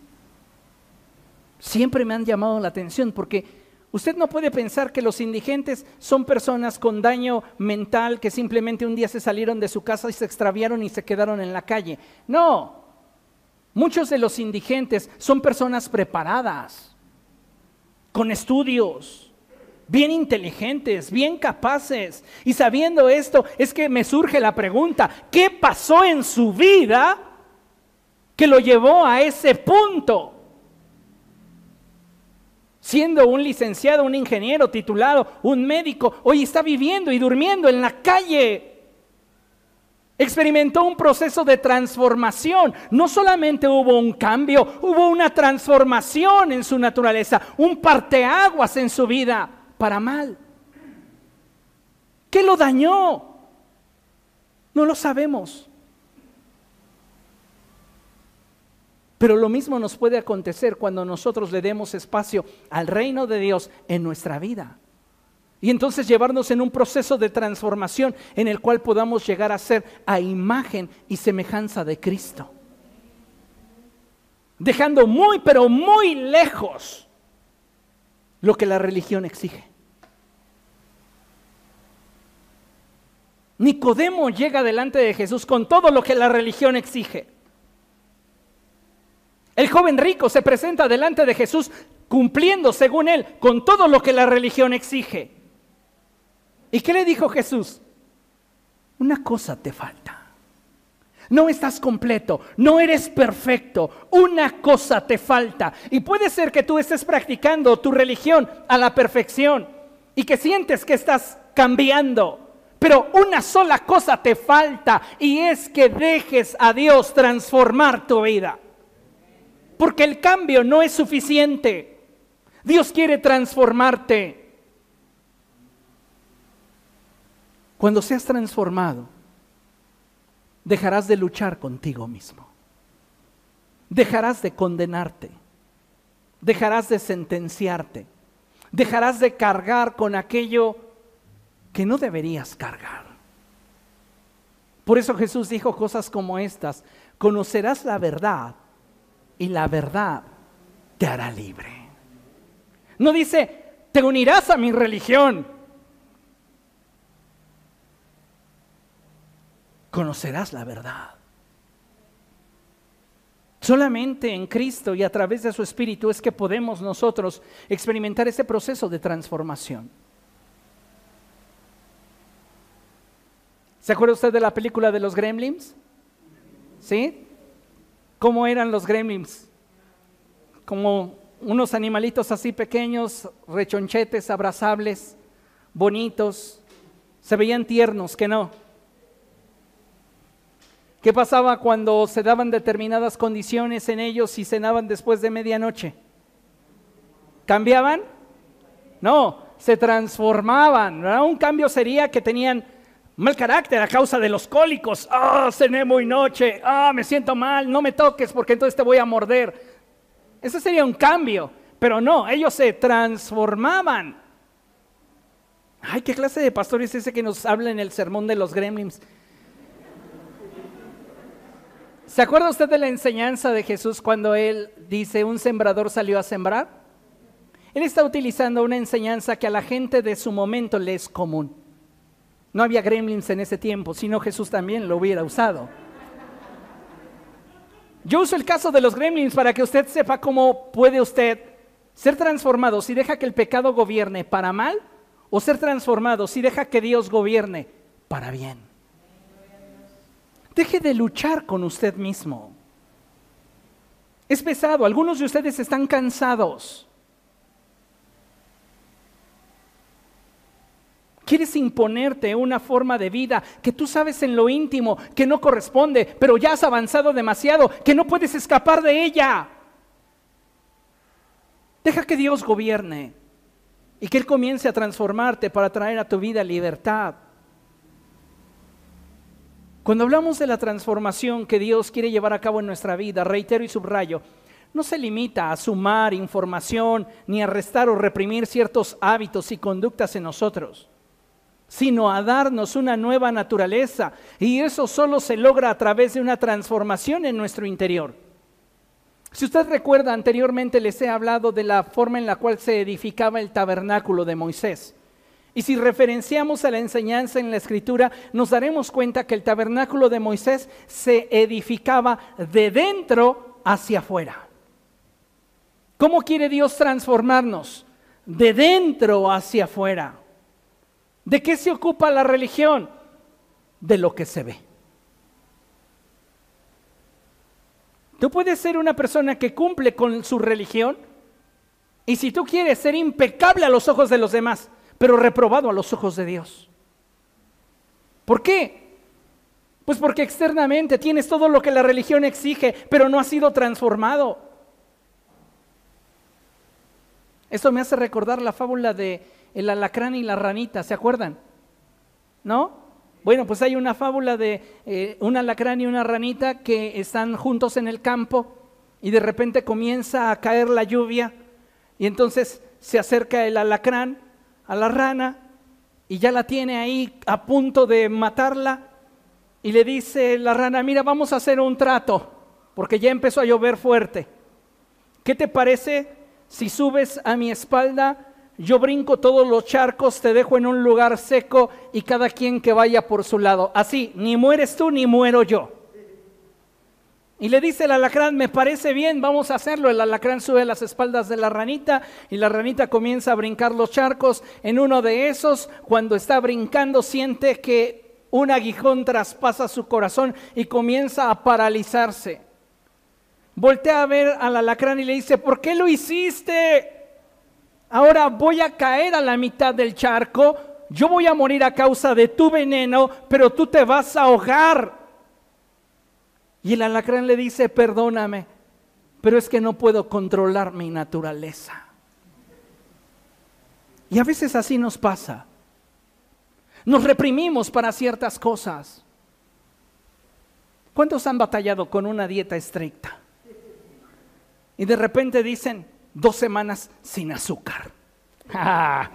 siempre me han llamado la atención porque usted no puede pensar que los indigentes son personas con daño mental que simplemente un día se salieron de su casa y se extraviaron y se quedaron en la calle. No, muchos de los indigentes son personas preparadas, con estudios, bien inteligentes, bien capaces. Y sabiendo esto, es que me surge la pregunta, ¿qué pasó en su vida que lo llevó a ese punto? Siendo un licenciado, un ingeniero titulado, un médico, hoy está viviendo y durmiendo en la calle. Experimentó un proceso de transformación. No solamente hubo un cambio, hubo una transformación en su naturaleza, un parteaguas en su vida para mal. ¿Qué lo dañó? No lo sabemos. Pero lo mismo nos puede acontecer cuando nosotros le demos espacio al reino de Dios en nuestra vida. Y entonces llevarnos en un proceso de transformación en el cual podamos llegar a ser a imagen y semejanza de Cristo. Dejando muy, pero muy lejos lo que la religión exige. Nicodemo llega delante de Jesús con todo lo que la religión exige. El joven rico se presenta delante de Jesús cumpliendo, según él, con todo lo que la religión exige. ¿Y qué le dijo Jesús? Una cosa te falta. No estás completo, no eres perfecto, una cosa te falta. Y puede ser que tú estés practicando tu religión a la perfección y que sientes que estás cambiando, pero una sola cosa te falta y es que dejes a Dios transformar tu vida. Porque el cambio no es suficiente. Dios quiere transformarte. Cuando seas transformado, dejarás de luchar contigo mismo. Dejarás de condenarte. Dejarás de sentenciarte. Dejarás de cargar con aquello que no deberías cargar. Por eso Jesús dijo cosas como estas. Conocerás la verdad y la verdad te hará libre. No dice, te unirás a mi religión. Conocerás la verdad. Solamente en Cristo y a través de su Espíritu es que podemos nosotros experimentar ese proceso de transformación. ¿Se acuerda usted de la película de los Gremlins? ¿Sí? Cómo eran los gremlins. Como unos animalitos así pequeños, rechonchetes, abrazables, bonitos. Se veían tiernos, que no. ¿Qué pasaba cuando se daban determinadas condiciones en ellos y cenaban después de medianoche? ¿Cambiaban? No, se transformaban. Un cambio sería que tenían Mal carácter a causa de los cólicos. Ah, cené muy noche. Ah, me siento mal. No me toques porque entonces te voy a morder. Ese sería un cambio. Pero no, ellos se transformaban. Ay, ¿qué clase de pastor es ese que nos habla en el sermón de los gremlins? ¿Se acuerda usted de la enseñanza de Jesús cuando él dice un sembrador salió a sembrar? Él está utilizando una enseñanza que a la gente de su momento le es común. No había gremlins en ese tiempo, sino Jesús también lo hubiera usado. Yo uso el caso de los gremlins para que usted sepa cómo puede usted ser transformado si deja que el pecado gobierne para mal o ser transformado si deja que Dios gobierne para bien. Deje de luchar con usted mismo. Es pesado, algunos de ustedes están cansados. Quieres imponerte una forma de vida que tú sabes en lo íntimo que no corresponde, pero ya has avanzado demasiado, que no puedes escapar de ella. Deja que Dios gobierne y que Él comience a transformarte para traer a tu vida libertad. Cuando hablamos de la transformación que Dios quiere llevar a cabo en nuestra vida, reitero y subrayo, no se limita a sumar información ni a restar o reprimir ciertos hábitos y conductas en nosotros sino a darnos una nueva naturaleza. Y eso solo se logra a través de una transformación en nuestro interior. Si usted recuerda, anteriormente les he hablado de la forma en la cual se edificaba el tabernáculo de Moisés. Y si referenciamos a la enseñanza en la escritura, nos daremos cuenta que el tabernáculo de Moisés se edificaba de dentro hacia afuera. ¿Cómo quiere Dios transformarnos? De dentro hacia afuera. ¿De qué se ocupa la religión? De lo que se ve. Tú puedes ser una persona que cumple con su religión y si tú quieres ser impecable a los ojos de los demás, pero reprobado a los ojos de Dios. ¿Por qué? Pues porque externamente tienes todo lo que la religión exige, pero no has sido transformado. Esto me hace recordar la fábula de el alacrán y la ranita, ¿se acuerdan? ¿No? Bueno, pues hay una fábula de eh, un alacrán y una ranita que están juntos en el campo y de repente comienza a caer la lluvia y entonces se acerca el alacrán a la rana y ya la tiene ahí a punto de matarla y le dice la rana, mira, vamos a hacer un trato porque ya empezó a llover fuerte. ¿Qué te parece si subes a mi espalda yo brinco todos los charcos, te dejo en un lugar seco y cada quien que vaya por su lado. Así, ni mueres tú ni muero yo. Y le dice el alacrán, me parece bien, vamos a hacerlo. El alacrán sube las espaldas de la ranita y la ranita comienza a brincar los charcos. En uno de esos, cuando está brincando, siente que un aguijón traspasa su corazón y comienza a paralizarse. Voltea a ver al alacrán y le dice, ¿por qué lo hiciste? Ahora voy a caer a la mitad del charco, yo voy a morir a causa de tu veneno, pero tú te vas a ahogar. Y el alacrán le dice, perdóname, pero es que no puedo controlar mi naturaleza. Y a veces así nos pasa. Nos reprimimos para ciertas cosas. ¿Cuántos han batallado con una dieta estricta? Y de repente dicen, dos semanas sin azúcar.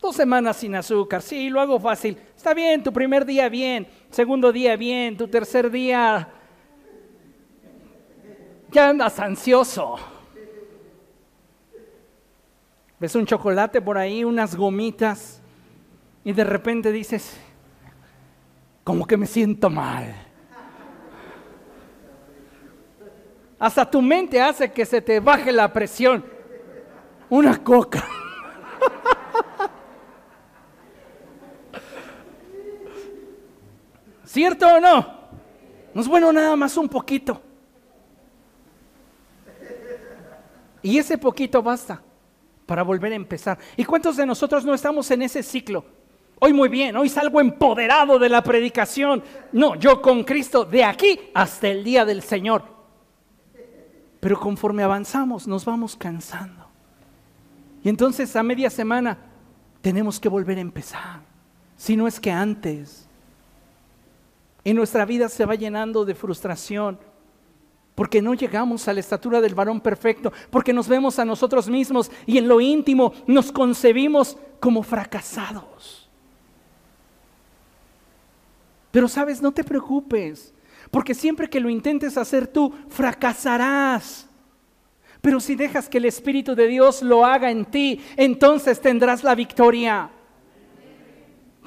Dos semanas sin azúcar, sí, lo hago fácil. Está bien, tu primer día bien, segundo día bien, tu tercer día ya andas ansioso. Ves un chocolate por ahí, unas gomitas, y de repente dices, como que me siento mal. Hasta tu mente hace que se te baje la presión. Una coca. ¿Cierto o no? No es bueno nada más un poquito. Y ese poquito basta para volver a empezar. ¿Y cuántos de nosotros no estamos en ese ciclo? Hoy muy bien, hoy salgo empoderado de la predicación. No, yo con Cristo de aquí hasta el día del Señor. Pero conforme avanzamos nos vamos cansando. Y entonces a media semana tenemos que volver a empezar. Si no es que antes. Y nuestra vida se va llenando de frustración. porque no llegamos a la estatura del varón perfecto, porque nos vemos a nosotros mismos y en lo íntimo nos concebimos como fracasados. Pero sabes, no te preocupes, porque siempre que lo intentes hacer tú, fracasarás. Pero si dejas que el Espíritu de Dios lo haga en ti, entonces tendrás la victoria.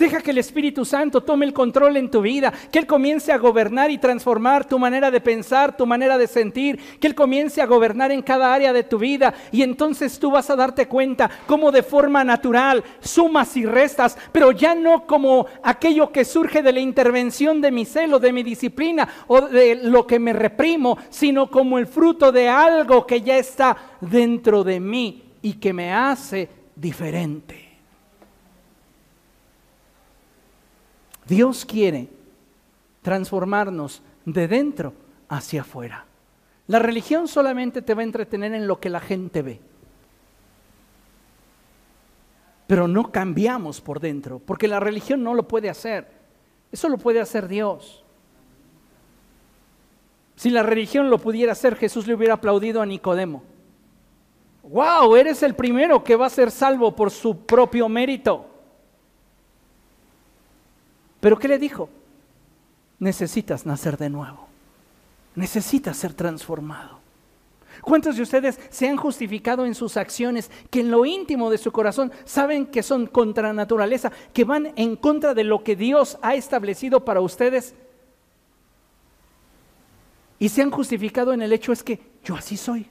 Deja que el Espíritu Santo tome el control en tu vida, que Él comience a gobernar y transformar tu manera de pensar, tu manera de sentir, que Él comience a gobernar en cada área de tu vida y entonces tú vas a darte cuenta cómo de forma natural sumas y restas, pero ya no como aquello que surge de la intervención de mi celo, de mi disciplina o de lo que me reprimo, sino como el fruto de algo que ya está dentro de mí y que me hace diferente. Dios quiere transformarnos de dentro hacia afuera. La religión solamente te va a entretener en lo que la gente ve. Pero no cambiamos por dentro, porque la religión no lo puede hacer. Eso lo puede hacer Dios. Si la religión lo pudiera hacer, Jesús le hubiera aplaudido a Nicodemo. ¡Wow! Eres el primero que va a ser salvo por su propio mérito. Pero ¿qué le dijo? Necesitas nacer de nuevo. Necesitas ser transformado. ¿Cuántos de ustedes se han justificado en sus acciones que en lo íntimo de su corazón saben que son contra naturaleza, que van en contra de lo que Dios ha establecido para ustedes? Y se han justificado en el hecho es que yo así soy.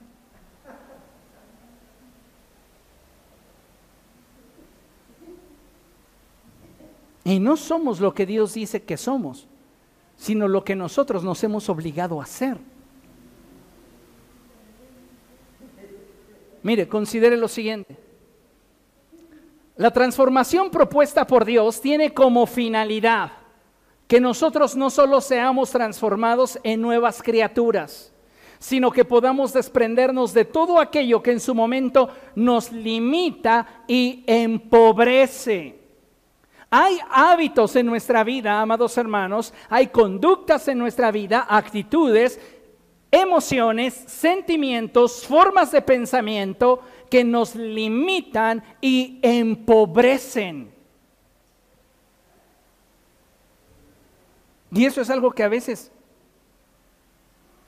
Y no somos lo que Dios dice que somos, sino lo que nosotros nos hemos obligado a hacer. Mire, considere lo siguiente. La transformación propuesta por Dios tiene como finalidad que nosotros no solo seamos transformados en nuevas criaturas, sino que podamos desprendernos de todo aquello que en su momento nos limita y empobrece. Hay hábitos en nuestra vida, amados hermanos, hay conductas en nuestra vida, actitudes, emociones, sentimientos, formas de pensamiento que nos limitan y empobrecen. Y eso es algo que a veces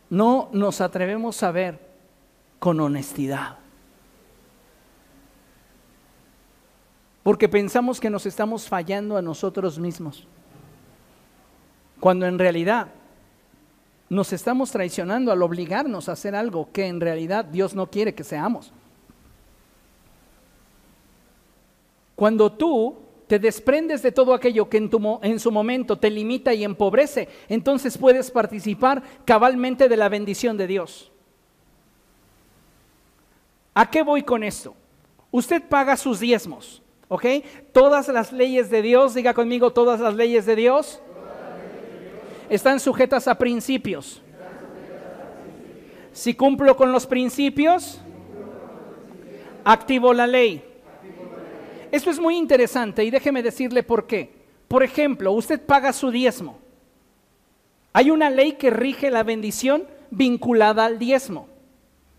no nos atrevemos a ver con honestidad. Porque pensamos que nos estamos fallando a nosotros mismos, cuando en realidad nos estamos traicionando al obligarnos a hacer algo que en realidad Dios no quiere que seamos. Cuando tú te desprendes de todo aquello que en, su momento te limita y empobrece, entonces puedes participar cabalmente de la bendición de Dios. ¿A qué voy con esto? Usted paga sus diezmos. ¿Ok? Todas las leyes de Dios, diga conmigo, todas las leyes de Dios están sujetas a principios. Si cumplo con los principios, activo la ley. Esto es muy interesante y déjeme decirle por qué. Por ejemplo, usted paga su diezmo. Hay una ley que rige la bendición vinculada al diezmo.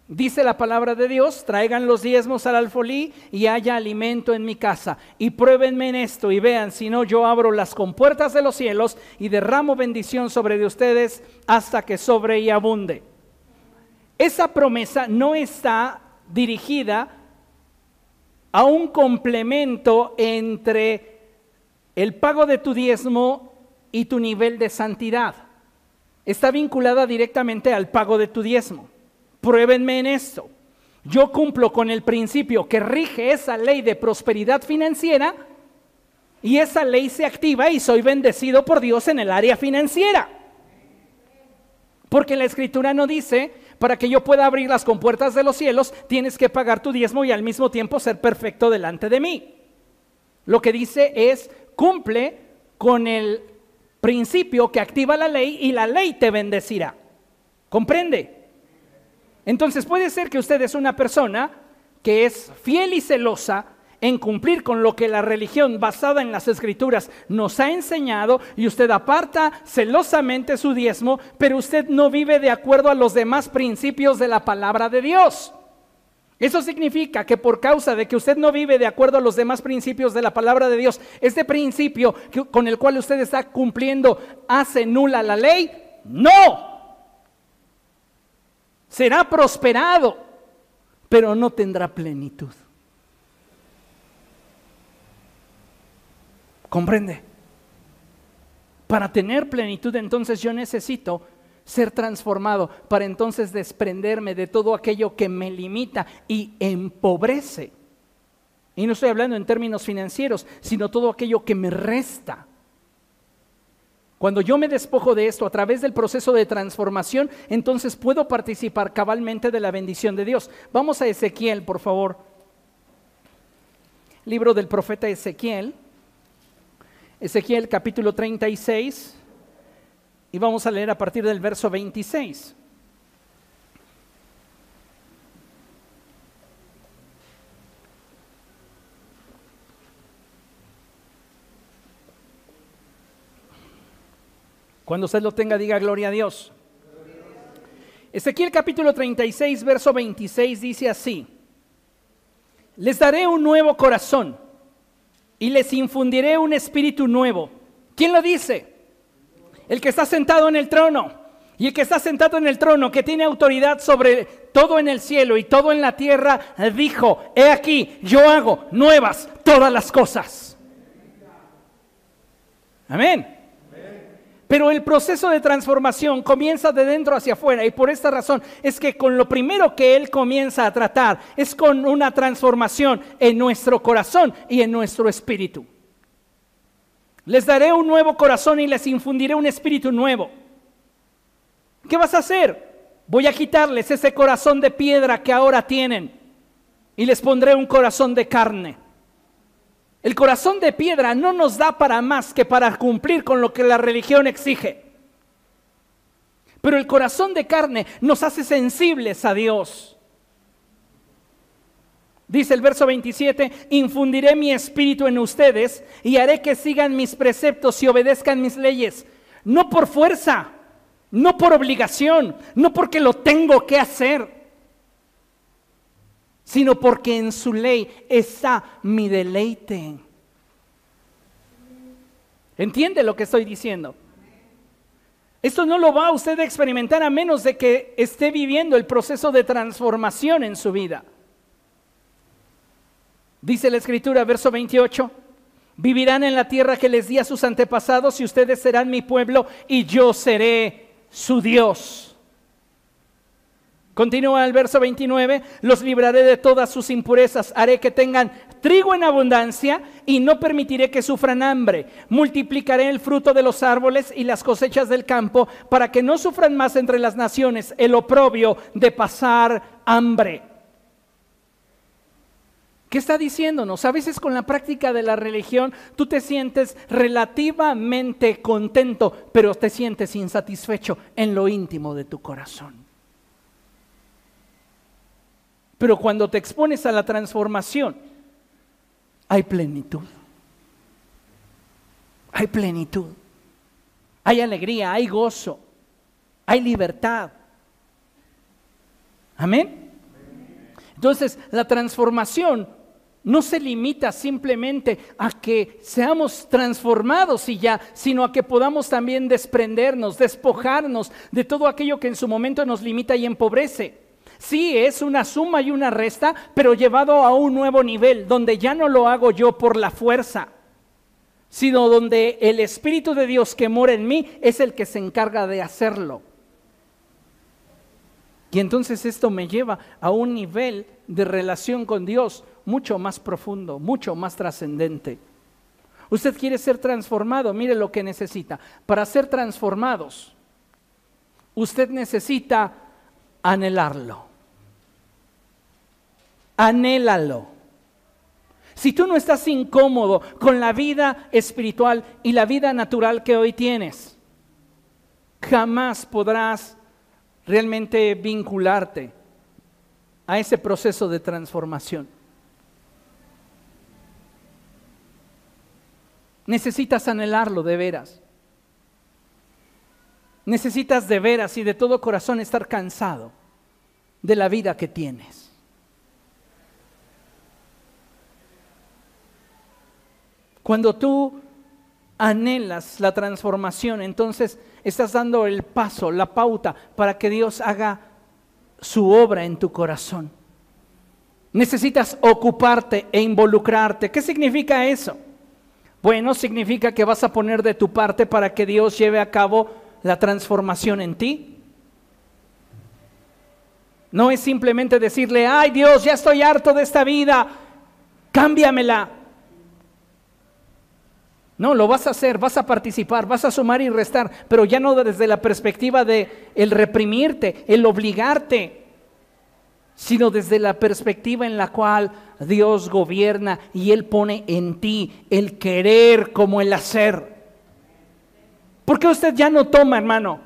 Dice la palabra de Dios, traigan los diezmos al alfolí y haya alimento en mi casa. Y pruébenme en esto y vean, si no, yo abro las compuertas de los cielos y derramo bendición sobre de ustedes hasta que sobre y abunde. Esa promesa no está dirigida a un complemento entre el pago de tu diezmo y tu nivel de santidad. Está vinculada directamente al pago de tu diezmo pruébenme en esto. Yo cumplo con el principio que rige esa ley de prosperidad financiera y esa ley se activa y soy bendecido por Dios en el área financiera. Porque la escritura no dice, para que yo pueda abrir las compuertas de los cielos, tienes que pagar tu diezmo y al mismo tiempo ser perfecto delante de mí. Lo que dice es, cumple con el principio que activa la ley y la ley te bendecirá. ¿Comprende? Entonces puede ser que usted es una persona que es fiel y celosa en cumplir con lo que la religión basada en las escrituras nos ha enseñado y usted aparta celosamente su diezmo, pero usted no vive de acuerdo a los demás principios de la palabra de Dios. Eso significa que por causa de que usted no vive de acuerdo a los demás principios de la palabra de Dios, este principio con el cual usted está cumpliendo hace nula la ley, no. Será prosperado, pero no tendrá plenitud. ¿Comprende? Para tener plenitud entonces yo necesito ser transformado para entonces desprenderme de todo aquello que me limita y empobrece. Y no estoy hablando en términos financieros, sino todo aquello que me resta. Cuando yo me despojo de esto a través del proceso de transformación, entonces puedo participar cabalmente de la bendición de Dios. Vamos a Ezequiel, por favor. Libro del profeta Ezequiel. Ezequiel capítulo 36 y vamos a leer a partir del verso 26. Cuando usted lo tenga, diga gloria a Dios. Ezequiel capítulo 36, verso 26 dice así, les daré un nuevo corazón y les infundiré un espíritu nuevo. ¿Quién lo dice? El que está sentado en el trono. Y el que está sentado en el trono, que tiene autoridad sobre todo en el cielo y todo en la tierra, dijo, he aquí, yo hago nuevas todas las cosas. Amén. Pero el proceso de transformación comienza de dentro hacia afuera y por esta razón es que con lo primero que Él comienza a tratar es con una transformación en nuestro corazón y en nuestro espíritu. Les daré un nuevo corazón y les infundiré un espíritu nuevo. ¿Qué vas a hacer? Voy a quitarles ese corazón de piedra que ahora tienen y les pondré un corazón de carne. El corazón de piedra no nos da para más que para cumplir con lo que la religión exige. Pero el corazón de carne nos hace sensibles a Dios. Dice el verso 27, infundiré mi espíritu en ustedes y haré que sigan mis preceptos y obedezcan mis leyes. No por fuerza, no por obligación, no porque lo tengo que hacer, sino porque en su ley está mi deleite. ¿Entiende lo que estoy diciendo? Esto no lo va usted a experimentar a menos de que esté viviendo el proceso de transformación en su vida. Dice la escritura, verso 28, vivirán en la tierra que les di a sus antepasados y ustedes serán mi pueblo y yo seré su Dios. Continúa el verso 29, los libraré de todas sus impurezas, haré que tengan trigo en abundancia y no permitiré que sufran hambre. Multiplicaré el fruto de los árboles y las cosechas del campo para que no sufran más entre las naciones el oprobio de pasar hambre. ¿Qué está diciéndonos? A veces con la práctica de la religión tú te sientes relativamente contento, pero te sientes insatisfecho en lo íntimo de tu corazón. Pero cuando te expones a la transformación, hay plenitud. Hay plenitud. Hay alegría, hay gozo, hay libertad. Amén. Entonces, la transformación no se limita simplemente a que seamos transformados y ya, sino a que podamos también desprendernos, despojarnos de todo aquello que en su momento nos limita y empobrece. Sí, es una suma y una resta, pero llevado a un nuevo nivel, donde ya no lo hago yo por la fuerza, sino donde el Espíritu de Dios que mora en mí es el que se encarga de hacerlo. Y entonces esto me lleva a un nivel de relación con Dios mucho más profundo, mucho más trascendente. Usted quiere ser transformado, mire lo que necesita. Para ser transformados, usted necesita anhelarlo. Anhélalo. Si tú no estás incómodo con la vida espiritual y la vida natural que hoy tienes, jamás podrás realmente vincularte a ese proceso de transformación. Necesitas anhelarlo de veras. Necesitas de veras y de todo corazón estar cansado de la vida que tienes. Cuando tú anhelas la transformación, entonces estás dando el paso, la pauta para que Dios haga su obra en tu corazón. Necesitas ocuparte e involucrarte. ¿Qué significa eso? Bueno, significa que vas a poner de tu parte para que Dios lleve a cabo la transformación en ti. No es simplemente decirle, ay Dios, ya estoy harto de esta vida, cámbiamela. No, lo vas a hacer, vas a participar, vas a sumar y restar, pero ya no desde la perspectiva de el reprimirte, el obligarte, sino desde la perspectiva en la cual Dios gobierna y Él pone en ti el querer como el hacer. ¿Por qué usted ya no toma, hermano?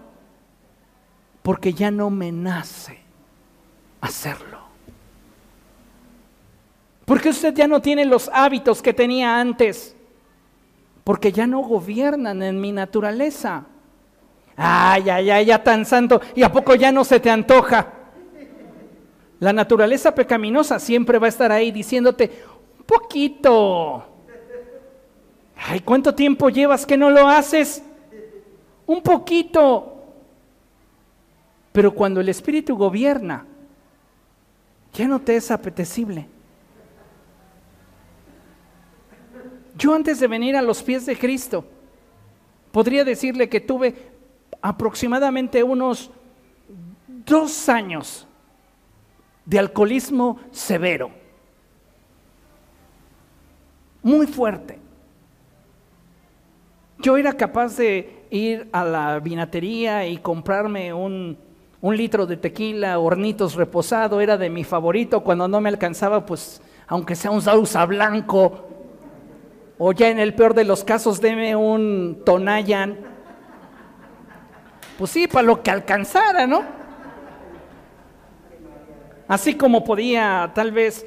Porque ya no me nace hacerlo. Porque usted ya no tiene los hábitos que tenía antes porque ya no gobiernan en mi naturaleza. Ay, ay, ay, ya tan santo, ¿y a poco ya no se te antoja? La naturaleza pecaminosa siempre va a estar ahí diciéndote, un poquito. Ay, ¿cuánto tiempo llevas que no lo haces? Un poquito. Pero cuando el Espíritu gobierna, ya no te es apetecible. Yo antes de venir a los pies de Cristo, podría decirle que tuve aproximadamente unos dos años de alcoholismo severo, muy fuerte. Yo era capaz de ir a la vinatería y comprarme un, litro de tequila, hornitos reposado, era de mi favorito. Cuando no me alcanzaba, pues, aunque sea un sausa blanco, o ya en el peor de los casos, deme un Tonayan. Pues sí, para lo que alcanzara, ¿no? Así como podía tal vez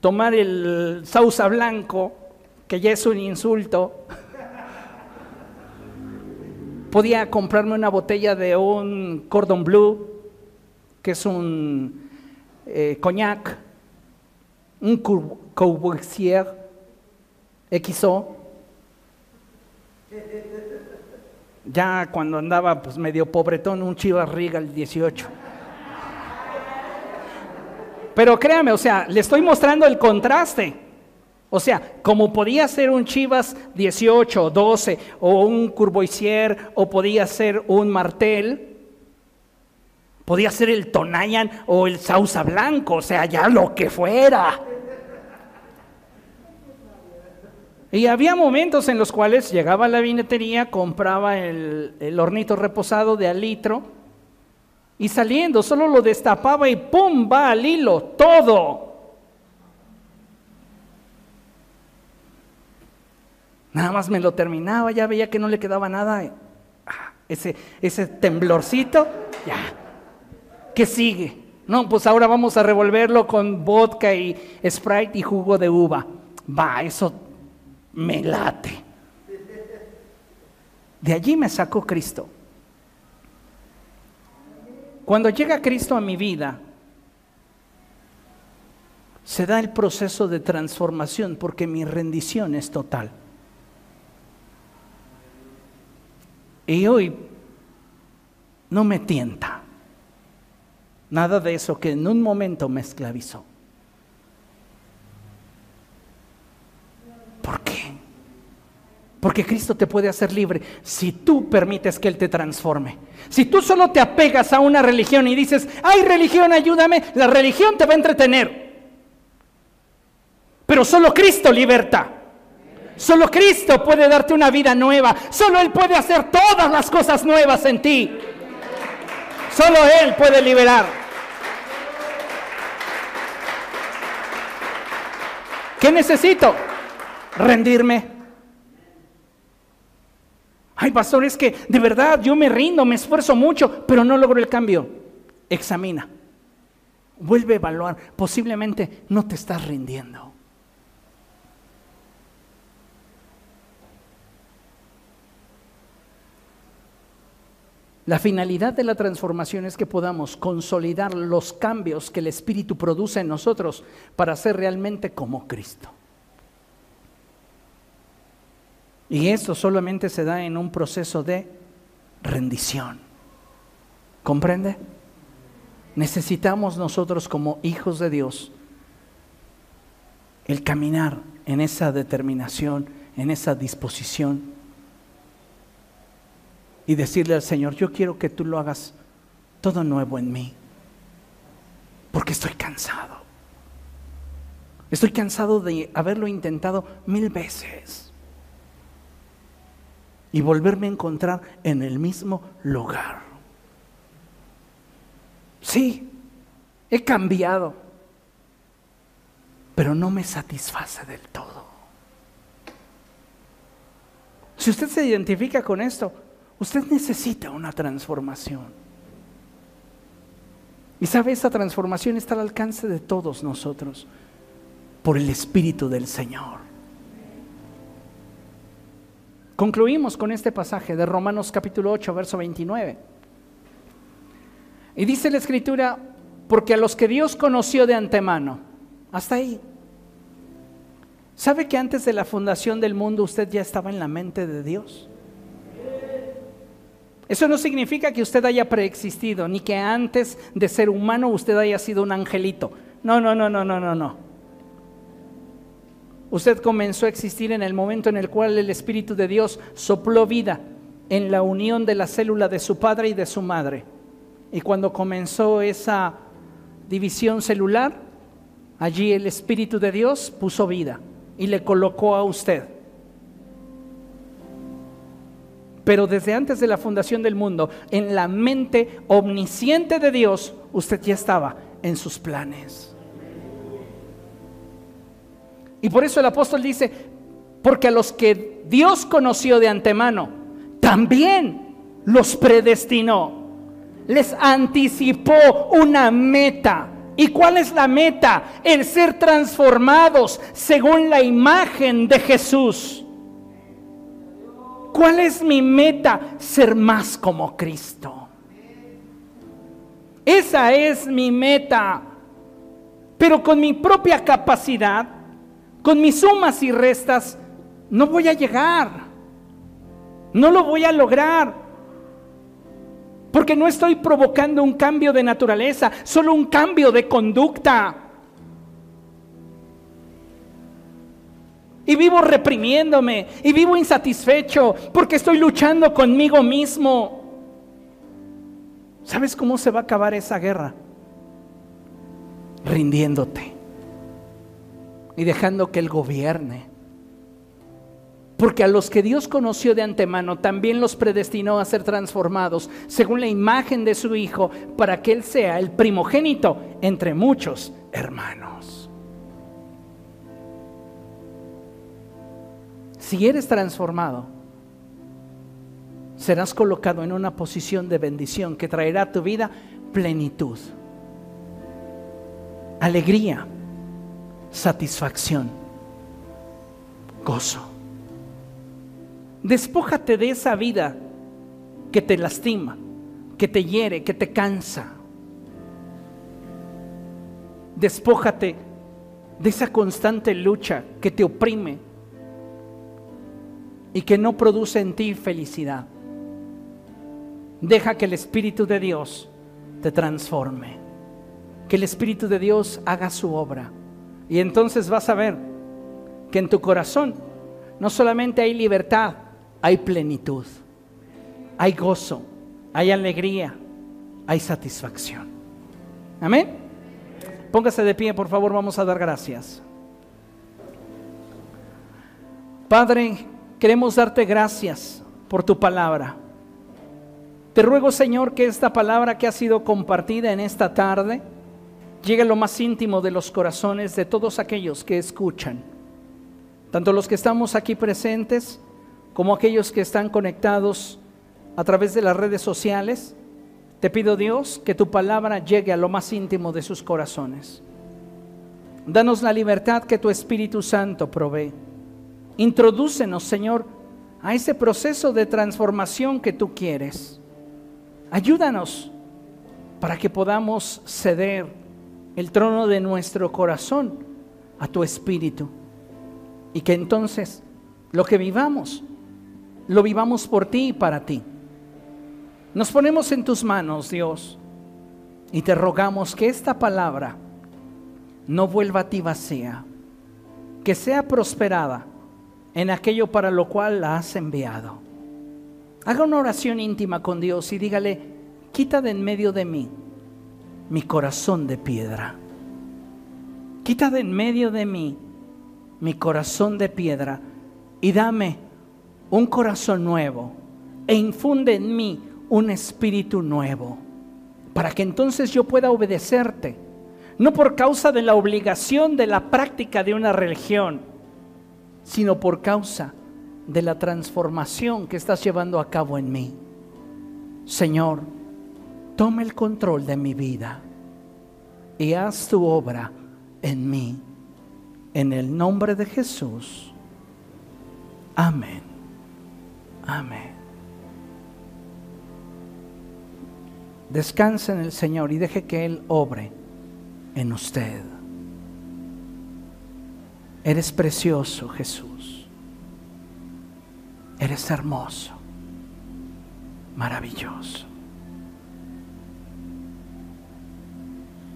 tomar el sausa blanco, que ya es un insulto, podía comprarme una botella de un cordon bleu, que es un eh, coñac, un Courvoisier, XO. Ya cuando andaba pues medio pobretón, un Chivas Regal 18. Pero créame, o sea, le estoy mostrando el contraste. O sea, como podía ser un Chivas 18, 12, o un Curvoisier, o podía ser un Martel, podía ser el Tonayan o el Sausa Blanco, o sea, ya lo que fuera. Y había momentos en los cuales llegaba a la vinetería, compraba el, hornito reposado de al litro y saliendo solo lo destapaba y ¡pum! va al hilo, todo. Nada más me lo terminaba, ya veía que no le quedaba nada. Ah, ese, ese temblorcito, ya. ¿Qué sigue? No, pues ahora vamos a revolverlo con vodka y Sprite y jugo de uva. Va, eso me late. De allí me sacó Cristo. Cuando llega Cristo a mi vida, se da el proceso de transformación porque mi rendición es total. Y hoy no me tienta nada de eso que en un momento me esclavizó. ¿Por qué? Porque Cristo te puede hacer libre si tú permites que Él te transforme. Si tú solo te apegas a una religión y dices, ay religión, ayúdame, la religión te va a entretener. Pero solo Cristo liberta. Solo Cristo puede darte una vida nueva. Solo Él puede hacer todas las cosas nuevas en ti. Solo Él puede liberar. ¿Qué necesito? rendirme. Ay, pastor, es que de verdad yo me rindo, me esfuerzo mucho, pero no logro el cambio. Examina, vuelve a evaluar. Posiblemente no te estás rindiendo. La finalidad de la transformación es que podamos consolidar los cambios que el Espíritu produce en nosotros para ser realmente como Cristo. Y esto solamente se da en un proceso de rendición. ¿Comprende? Necesitamos nosotros como hijos de Dios el caminar en esa determinación, en esa disposición y decirle al Señor, yo quiero que tú lo hagas todo nuevo en mí, porque estoy cansado. Estoy cansado de haberlo intentado mil veces y volverme a encontrar en el mismo lugar. Sí, he cambiado, pero no me satisface del todo. Si usted se identifica con esto, usted necesita una transformación. Y sabe, esa transformación está al alcance de todos nosotros por el Espíritu del Señor. Concluimos con este pasaje de Romanos capítulo 8, verso 29. Y dice la escritura, porque a los que Dios conoció de antemano, hasta ahí. ¿Sabe que antes de la fundación del mundo usted ya estaba en la mente de Dios? Eso no significa que usted haya preexistido, ni que antes de ser humano usted haya sido un angelito. No, no, no, no, no, no, no. Usted comenzó a existir en el momento en el cual el Espíritu de Dios sopló vida en la unión de la célula de su padre y de su madre. Y cuando comenzó esa división celular, allí el Espíritu de Dios puso vida y le colocó a usted. Pero desde antes de la fundación del mundo, en la mente omnisciente de Dios, usted ya estaba en sus planes. Y por eso el apóstol dice, porque a los que Dios conoció de antemano, también los predestinó les anticipó una meta. ¿Y cuál es la meta? El ser transformados según la imagen de Jesús. ¿Cuál es mi meta? Ser más como Cristo. Esa es mi meta. Pero con mi propia capacidad, con mis sumas y restas, no voy a llegar. No lo voy a lograr. Porque no estoy provocando un cambio de naturaleza, solo un cambio de conducta. Y vivo reprimiéndome y vivo insatisfecho porque estoy luchando conmigo mismo. ¿Sabes cómo se va a acabar esa guerra? Rindiéndote y dejando que Él gobierne. Porque a los que Dios conoció de antemano, también los predestinó a ser transformados según la imagen de su Hijo, para que Él sea el primogénito entre muchos hermanos. Si eres transformado, serás colocado en una posición de bendición que traerá a tu vida plenitud, alegría, satisfacción, gozo. Despójate de esa vida que te lastima, que te hiere, que te cansa. Despójate de esa constante lucha que te oprime y que no produce en ti felicidad. Deja que el Espíritu de Dios te transforme, que el Espíritu de Dios haga su obra. Y entonces vas a ver que en tu corazón no solamente hay libertad, hay plenitud, hay gozo, hay alegría, hay satisfacción. Amén. Póngase de pie, por favor, vamos a dar gracias. Padre, queremos darte gracias por tu palabra. Te ruego, Señor, que esta palabra que ha sido compartida en esta tarde llegue a lo más íntimo de los corazones de todos aquellos que escuchan, tanto los que estamos aquí presentes, como aquellos que están conectados a través de las redes sociales, te pido Dios que tu palabra llegue a lo más íntimo de sus corazones. Danos la libertad que tu Espíritu Santo provee. Introdúcenos, Señor, a ese proceso de transformación que tú quieres. Ayúdanos para que podamos ceder el trono de nuestro corazón a tu espíritu y que entonces lo que vivamos, lo vivamos por ti y para ti. Nos ponemos en tus manos, Dios, y te rogamos que esta palabra no vuelva a ti vacía, que sea prosperada en aquello para lo cual la has enviado. Haga una oración íntima con Dios y dígale, quita de en medio de mí mi corazón de piedra. Quita de en medio de mí mi corazón de piedra y dame un corazón nuevo e infunde en mí un espíritu nuevo para que entonces yo pueda obedecerte, no por causa de la obligación de la práctica de una religión, sino por causa de la transformación que estás llevando a cabo en mí. Señor, toma el control de mi vida y haz tu obra en mí. En el nombre de Jesús. Amén. Amén. Descansa en el Señor y deje que Él obre en usted. Eres precioso, Jesús. Eres hermoso, maravilloso.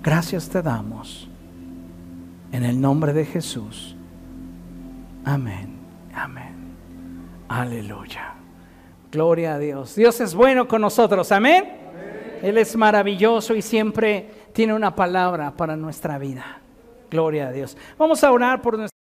Gracias te damos. En el nombre de Jesús. Amén. Amén. Aleluya. Gloria a Dios. Dios es bueno con nosotros. Amén. Él es maravilloso y siempre tiene una palabra para nuestra vida. Gloria a Dios. Vamos a orar por nuestra